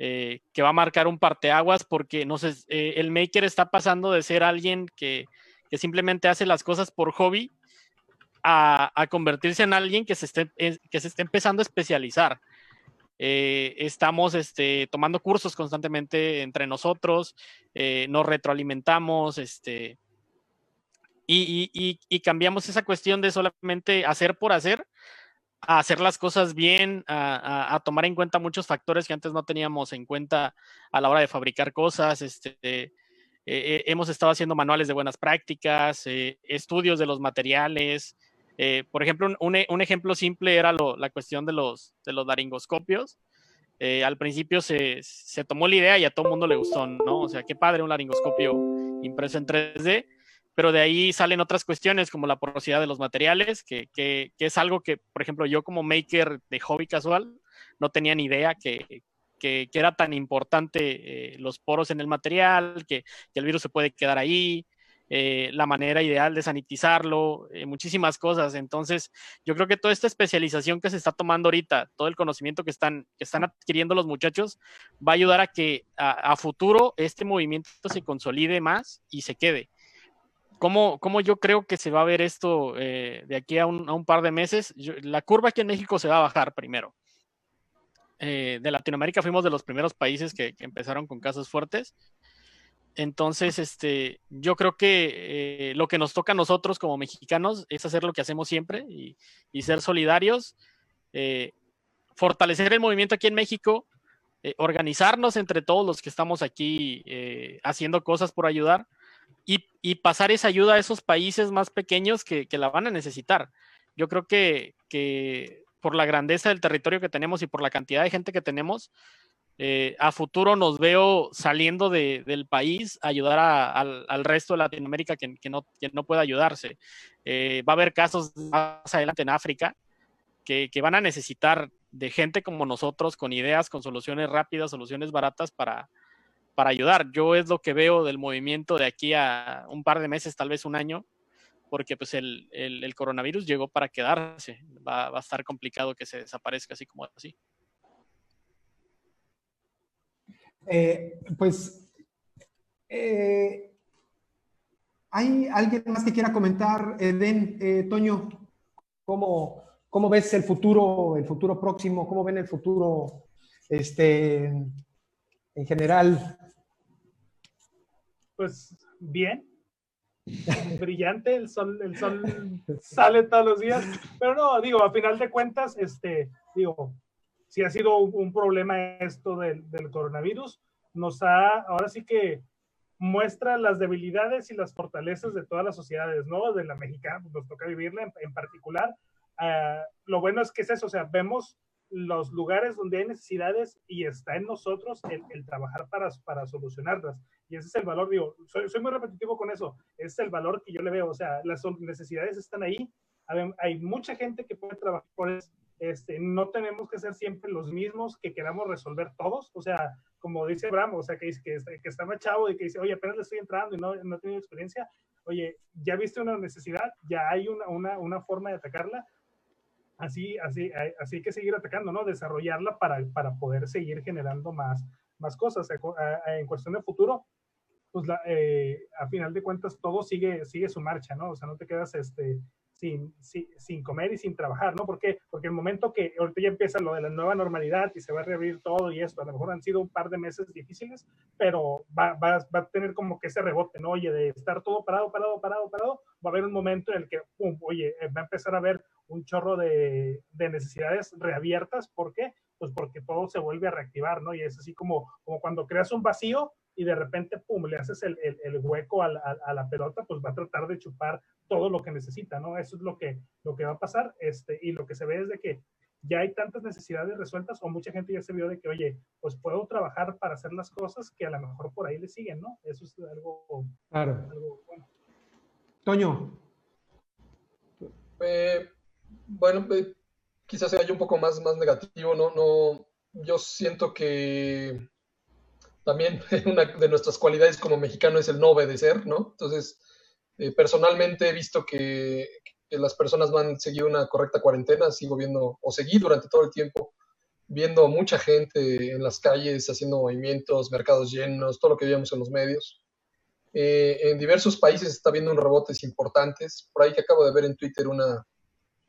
eh, que va a marcar un parteaguas porque no sé, eh, el maker está pasando de ser alguien que, que simplemente hace las cosas por hobby a, convertirse en alguien que se esté, que se esté empezando a especializar. Eh, estamos este, tomando cursos constantemente entre nosotros, eh, nos retroalimentamos, este, y, cambiamos esa cuestión de solamente hacer por hacer, a hacer las cosas bien, a, tomar en cuenta muchos factores que antes no teníamos en cuenta a la hora de fabricar cosas. Este, eh, hemos estado haciendo manuales de buenas prácticas, estudios de los materiales, eh, por ejemplo, e, un, ejemplo simple era la cuestión de los, de los laringoscopios. Eh, al principio se, tomó la idea y a todo el mundo le gustó, ¿no? O sea, qué padre un laringoscopio impreso en 3D, pero de ahí salen otras cuestiones como la porosidad de los materiales, que, es algo que, por ejemplo, yo como maker de hobby casual no tenía ni idea que, era tan importante eh, los poros en el material, que, el virus se puede quedar ahí, eh, la manera ideal de sanitizarlo, eh, muchísimas cosas. Entonces, yo creo que toda esta especialización que se está tomando ahorita, todo el conocimiento que están, que están adquiriendo los muchachos, va a ayudar a que a, futuro este movimiento se consolide más y se quede. ¿Cómo, cómo yo creo que se va a ver esto eh, de aquí a un, par de meses? la curva aquí en México se va a bajar primero. de Latinoamérica fuimos de los primeros países que empezaron con casos fuertes entonces, este, yo creo que eh, lo que nos toca a nosotros como mexicanos es hacer lo que hacemos siempre y, ser solidarios, eh, fortalecer el movimiento aquí en México, eh, organizarnos entre todos los que estamos aquí haciendo cosas por ayudar y, pasar esa ayuda a esos países más pequeños que, la van a necesitar. Yo creo que, que por la grandeza del territorio que tenemos y por la cantidad de gente que tenemos, eh, a futuro nos veo saliendo del país a ayudar al, resto de Latinoamérica que, no, no pueda ayudarse. Eh, va a haber casos más adelante en África que, van a necesitar de gente como nosotros, con ideas, con soluciones rápidas, soluciones baratas para, ayudar. Yo es lo que veo del movimiento de aquí a un par de meses, tal vez un año, porque pues el, coronavirus llegó para quedarse. Va a estar complicado que se desaparezca así como así. Eh, pues, eh, ¿hay alguien más que quiera comentar, Eden, eh, Toño? ¿cómo, ¿Cómo ves el futuro, el futuro próximo? ¿Cómo ven el futuro este, en general? Pues bien, <laughs> brillante, el sol, el sol sale todos los días, pero no, digo, a final de cuentas, este, digo, si ha sido un, problema esto del, coronavirus. Nos ha, ahora sí que muestra las debilidades y las fortalezas de todas las sociedades, ¿no? De la mexicana, pues, nos toca vivirla en, particular. Ah, lo bueno es que es eso, o sea, vemos los lugares donde hay necesidades y está en nosotros el, trabajar para, para solucionarlas. Y ese es el valor, digo, soy, soy, muy repetitivo con eso, es el valor que yo le veo, o sea, las necesidades están ahí, hay, hay mucha gente que puede trabajar por eso, este, no tenemos que ser siempre los mismos que queramos resolver todos. O sea, como dice Abraham, o sea, que, que, que más chavo y que dice, oye, apenas le estoy entrando y no, no he tenido experiencia. Oye, ya viste una necesidad, ya hay una, una, una forma de atacarla. Así, así, así hay que seguir atacando, ¿no? Desarrollarla para, para poder seguir generando más, más cosas. En cuestión de futuro, pues la, eh, a final de cuentas todo sigue, sigue su marcha, ¿no? O sea, no te quedas este, sin, sin, comer y sin trabajar, ¿no? ¿Por qué? Porque el momento que ahorita ya empieza lo de la nueva normalidad y se va a reabrir todo y esto, a lo mejor han sido un par de meses difíciles, pero va, va, va a tener como que ese rebote, ¿no? Oye, de estar todo parado, parado, parado, parado, va a haber un momento en el que, pum, oye, eh, va a empezar a haber un chorro de, de necesidades reabiertas. ¿Por qué? Pues porque todo se vuelve a reactivar, ¿no? Y es así como, como cuando creas un vacío, y de repente, pum, le haces el, el, hueco a la, a la, pelota, pues va a tratar de chupar todo lo que necesita, ¿no? Eso es lo que, lo que va a pasar, este, y lo que se ve es de que ya hay tantas necesidades resueltas o mucha gente ya se vio de que, oye, pues puedo trabajar para hacer las cosas que a lo mejor por ahí le siguen, ¿no? Eso es algo, claro. bueno. Toño. Eh, bueno, eh, quizás sea yo un poco más, más negativo, ¿no? no yo siento que también <laughs> una de nuestras cualidades como mexicano es el no obedecer, ¿no? Entonces, eh, personalmente he visto que, las personas no han seguido una correcta cuarentena, sigo viendo, o seguí durante todo el tiempo, viendo mucha gente en las calles haciendo movimientos, mercados llenos, todo lo que veíamos en los medios. Eh, en diversos países está viendo un rebotes importantes. Por ahí que acabo de ver en Twitter una,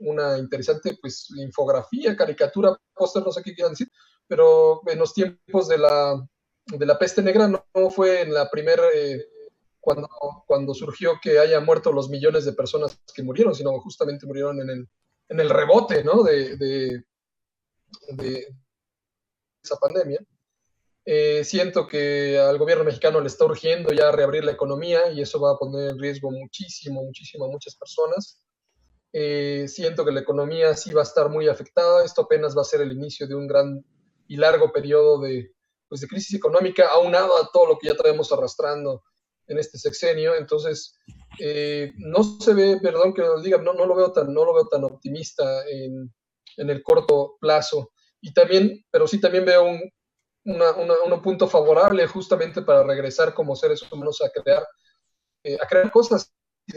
una interesante pues, infografía, caricatura, póster, no sé qué quieran decir, pero en los tiempos de la, de la peste negra no, fue en la primera, eh, cuando, cuando surgió que haya muerto los millones de personas que murieron, sino justamente murieron en el, en el rebote ¿no? de, de, esa pandemia. Eh, siento que al gobierno mexicano le está urgiendo ya reabrir la economía y eso va a poner en riesgo muchísimo, muchísimo a muchas personas. Eh, siento que la economía sí va a estar muy afectada. Esto apenas va a ser el inicio de un gran y largo periodo de, pues, de crisis económica aunado a todo lo que ya traemos arrastrando en este sexenio. Entonces, eh, no se ve, perdón que lo diga, no, no, lo, veo tan, no lo veo tan optimista en, en el corto plazo. Y también, pero sí también veo un, una, un punto favorable justamente para regresar como seres humanos a crear, eh, a crear cosas y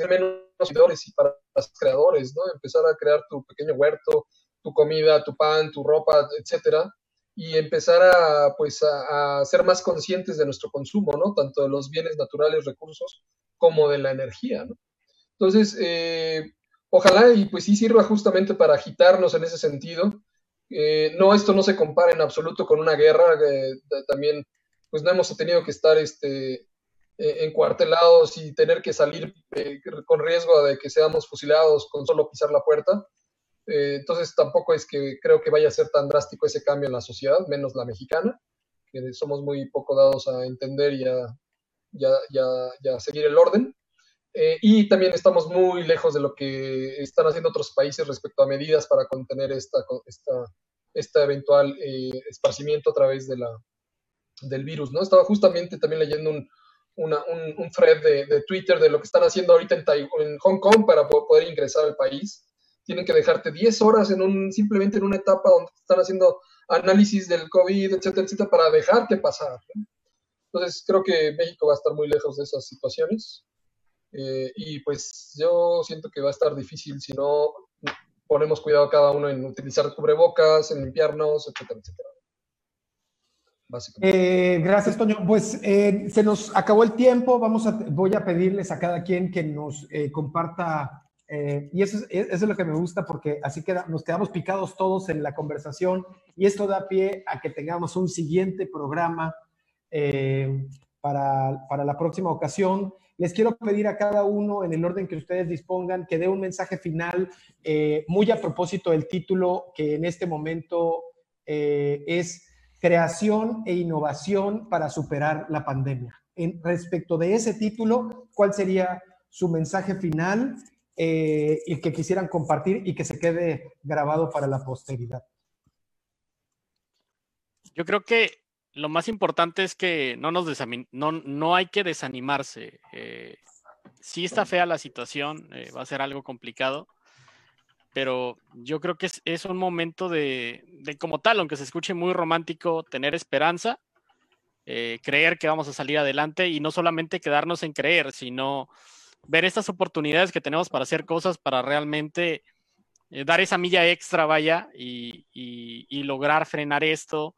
menos y para los creadores, ¿no? Empezar a crear tu pequeño huerto, tu comida, tu pan, tu ropa, etcétera, y empezar a, pues, a, ser más conscientes de nuestro consumo, ¿no? Tanto de los bienes naturales, recursos, como de la energía, ¿no? Entonces, eh, ojalá y pues sí sirva justamente para agitarnos en ese sentido. Eh, no, esto no se compara en absoluto con una guerra, eh, también pues no hemos tenido que estar este, encuartelados y tener que salir con riesgo de que seamos fusilados con solo pisar la puerta. Eh, entonces tampoco es que creo que vaya a ser tan drástico ese cambio en la sociedad, menos la mexicana, que somos muy poco dados a entender y a, ya, seguir el orden. Eh, y también estamos muy lejos de lo que están haciendo otros países respecto a medidas para contener esta, esta, esta eventual eh, esparcimiento a través de la, del virus. ¿no? Estaba justamente también leyendo un, un, thread de, Twitter de lo que están haciendo ahorita en, en Hong Kong para poder ingresar al país tienen que dejarte 10 horas en un, simplemente en una etapa donde están haciendo análisis del COVID, etcétera, etcétera, para dejarte pasar. Entonces, creo que México va a estar muy lejos de esas situaciones. Eh, y pues yo siento que va a estar difícil si no ponemos cuidado cada uno en utilizar cubrebocas, en limpiarnos, etcétera, etcétera. Eh, gracias, Toño. Pues eh, se nos acabó el tiempo. Vamos a, voy a pedirles a cada quien que nos comparta eh, y eso es, lo que me gusta porque así queda, nos quedamos picados todos en la conversación y esto da pie a que tengamos un siguiente programa para, para, la próxima ocasión. Les quiero pedir a cada uno, en el orden que ustedes dispongan, que dé un mensaje final muy a propósito del título que en este momento es Creación e Innovación para superar la pandemia. En, respecto de ese título, ¿cuál sería su mensaje final? eh, y que quisieran compartir y que se quede grabado para la posteridad? Yo creo que lo más importante es que no, nos no, no hay que desanimarse. Eh, si está fea la situación, eh, va a ser algo complicado, pero yo creo que es, un momento de, como tal, aunque se escuche muy romántico, tener esperanza, eh, creer que vamos a salir adelante y no solamente quedarnos en creer, sino ver estas oportunidades que tenemos para hacer cosas, para realmente eh, dar esa milla extra, vaya, y, lograr frenar esto,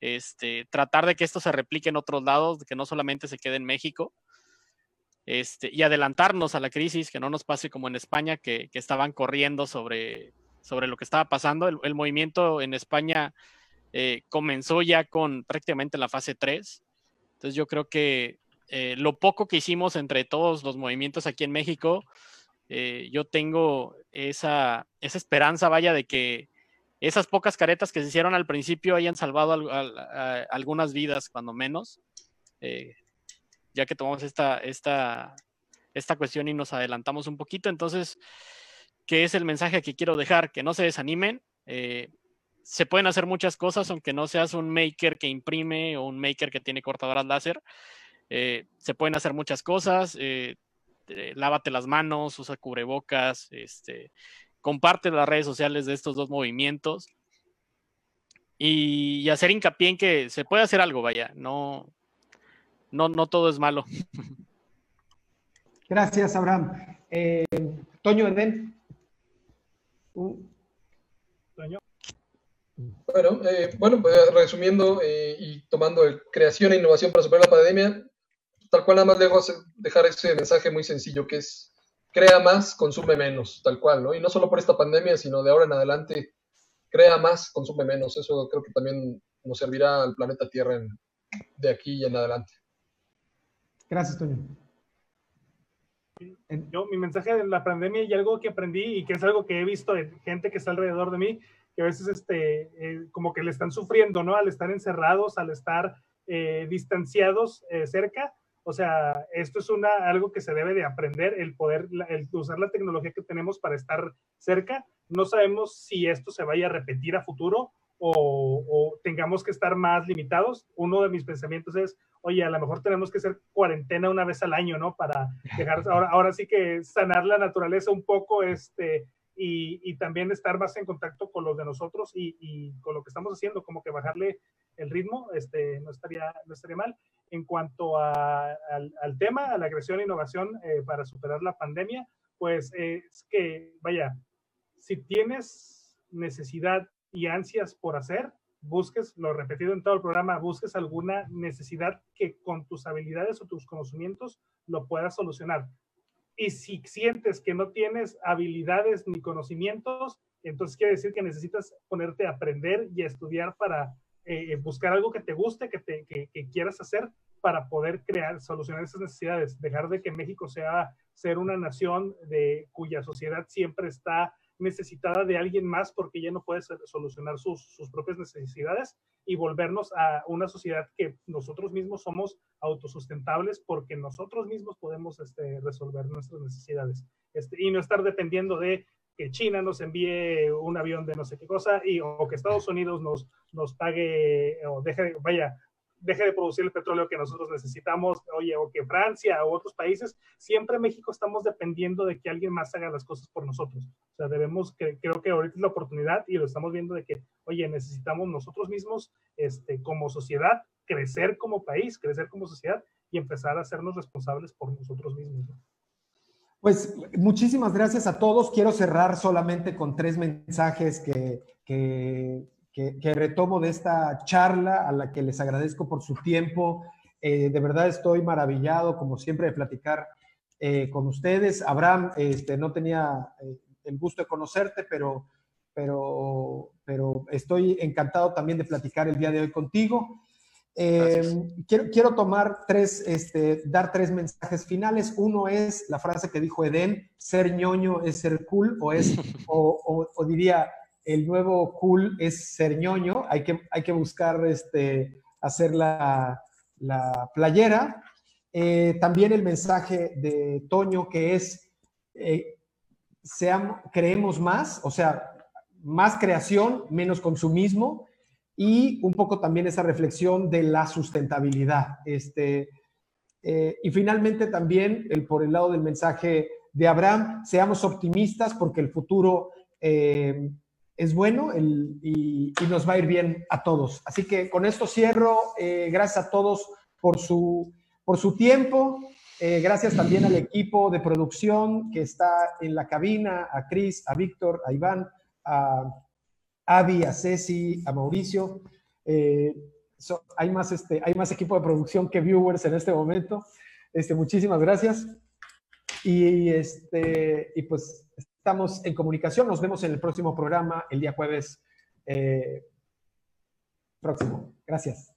este, tratar de que esto se replique en otros lados, que no solamente se quede en México. Este, y adelantarnos a la crisis, que no nos pase como en España, que, estaban corriendo sobre, sobre lo que estaba pasando. El, movimiento en España eh, comenzó ya con prácticamente la fase 3. Entonces yo creo que eh, lo poco que hicimos entre todos los movimientos aquí en México, eh, yo tengo esa, esa esperanza, vaya, de que esas pocas caretas que se hicieron al principio hayan salvado algunas vidas, cuando menos ya que tomamos esta, esta, esta cuestión y nos adelantamos un poquito. Entonces, ¿qué es el mensaje que quiero dejar? Que no se desanimen. Eh, se pueden hacer muchas cosas, aunque no seas un maker que imprime o un maker que tiene cortadoras láser. Eh, se pueden hacer muchas cosas. Eh, lávate las manos, usa cubrebocas, este, comparte las redes sociales de estos dos movimientos y, y, hacer hincapié en que se puede hacer algo, vaya, no, no, no todo es malo. Gracias, Abraham. Eh, Toño Eden. Toño. Bueno, eh, bueno pues, resumiendo eh, y tomando el creación e innovación para superar la pandemia, tal cual nada más dejo dejar ese mensaje muy sencillo que es crea más, consume menos, tal cual, ¿no? Y no solo por esta pandemia, sino de ahora en adelante, crea más, consume menos. Eso creo que también nos servirá al planeta Tierra de aquí y en adelante. Gracias, Toño. Yo, mi mensaje de la pandemia y algo que aprendí y que es algo que he visto de gente que está alrededor de mí, que a veces este, eh, como que le están sufriendo, ¿no? Al estar encerrados, al estar eh, distanciados eh, cerca. O sea, esto es una, algo que se debe de aprender, el poder, el usar la tecnología que tenemos para estar cerca. No sabemos si esto se vaya a repetir a futuro o, tengamos que estar más limitados. Uno de mis pensamientos es, oye, a lo mejor tenemos que hacer cuarentena una vez al año, ¿no? Para dejar, <laughs> ahora, ahora sí que sanar la naturaleza un poco, este, y, también estar más en contacto con los de nosotros y, con lo que estamos haciendo, como que bajarle el ritmo, este, no, estaría, no estaría mal. En cuanto al, tema, a la creación e innovación eh, para superar la pandemia, pues es que, vaya, si tienes necesidad y ansias por hacer, busques, lo repetido en todo el programa, busques alguna necesidad que con tus habilidades o tus conocimientos lo puedas solucionar. Y si sientes que no tienes habilidades ni conocimientos, entonces quiere decir que necesitas ponerte a aprender y a estudiar para eh, buscar algo que te guste, que, te, que, que, quieras hacer para poder crear, solucionar esas necesidades. Dejar de que México sea ser una nación de cuya sociedad siempre está necesitada de alguien más porque ya no puede solucionar sus, sus, propias necesidades y volvernos a una sociedad que nosotros mismos somos autosustentables porque nosotros mismos podemos este, resolver nuestras necesidades. Este, y no estar dependiendo de que China nos envíe un avión de no sé qué cosa y o que Estados Unidos nos, nos pague o deje, vaya, deje de producir el petróleo que nosotros necesitamos, oye, o que Francia o otros países, siempre México estamos dependiendo de que alguien más haga las cosas por nosotros. O sea, debemos, creo que ahorita es la oportunidad y lo estamos viendo de que, oye, necesitamos nosotros mismos, este, como sociedad, crecer como país, crecer como sociedad y empezar a hacernos responsables por nosotros mismos. Pues muchísimas gracias a todos. Quiero cerrar solamente con tres mensajes que, que que, retomo de esta charla, a la que les agradezco por su tiempo. Eh, de verdad estoy maravillado, como siempre, de platicar eh, con ustedes. Abraham, este, no tenía eh, el gusto de conocerte, pero, pero, pero estoy encantado también de platicar el día de hoy contigo. quiero, quiero, tomar tres, este, dar tres mensajes finales. Uno es la frase que dijo Eden, ser ñoño es ser cool, o es, <laughs> o, o diría, el nuevo cool es ser ñoño, hay que, hay que buscar este, hacer la, playera. Eh, también el mensaje de Toño que es, eh, creemos más, o sea, más creación, menos consumismo y un poco también esa reflexión de la sustentabilidad. Este, eh, y finalmente también el, por el lado del mensaje de Abraham, seamos optimistas porque el futuro es bueno y, nos va a ir bien a todos. Así que con esto cierro. Eh, gracias a todos por su, por su tiempo. Eh, gracias también al equipo de producción que está en la cabina, a Cris, a Víctor, a Iván, a Avi, a Ceci, a Mauricio. hay, más, este, hay más equipo de producción que viewers en este momento. Este, muchísimas gracias. Y, este, y pues estamos en comunicación. Nos vemos en el próximo programa el día jueves eh, próximo. Gracias.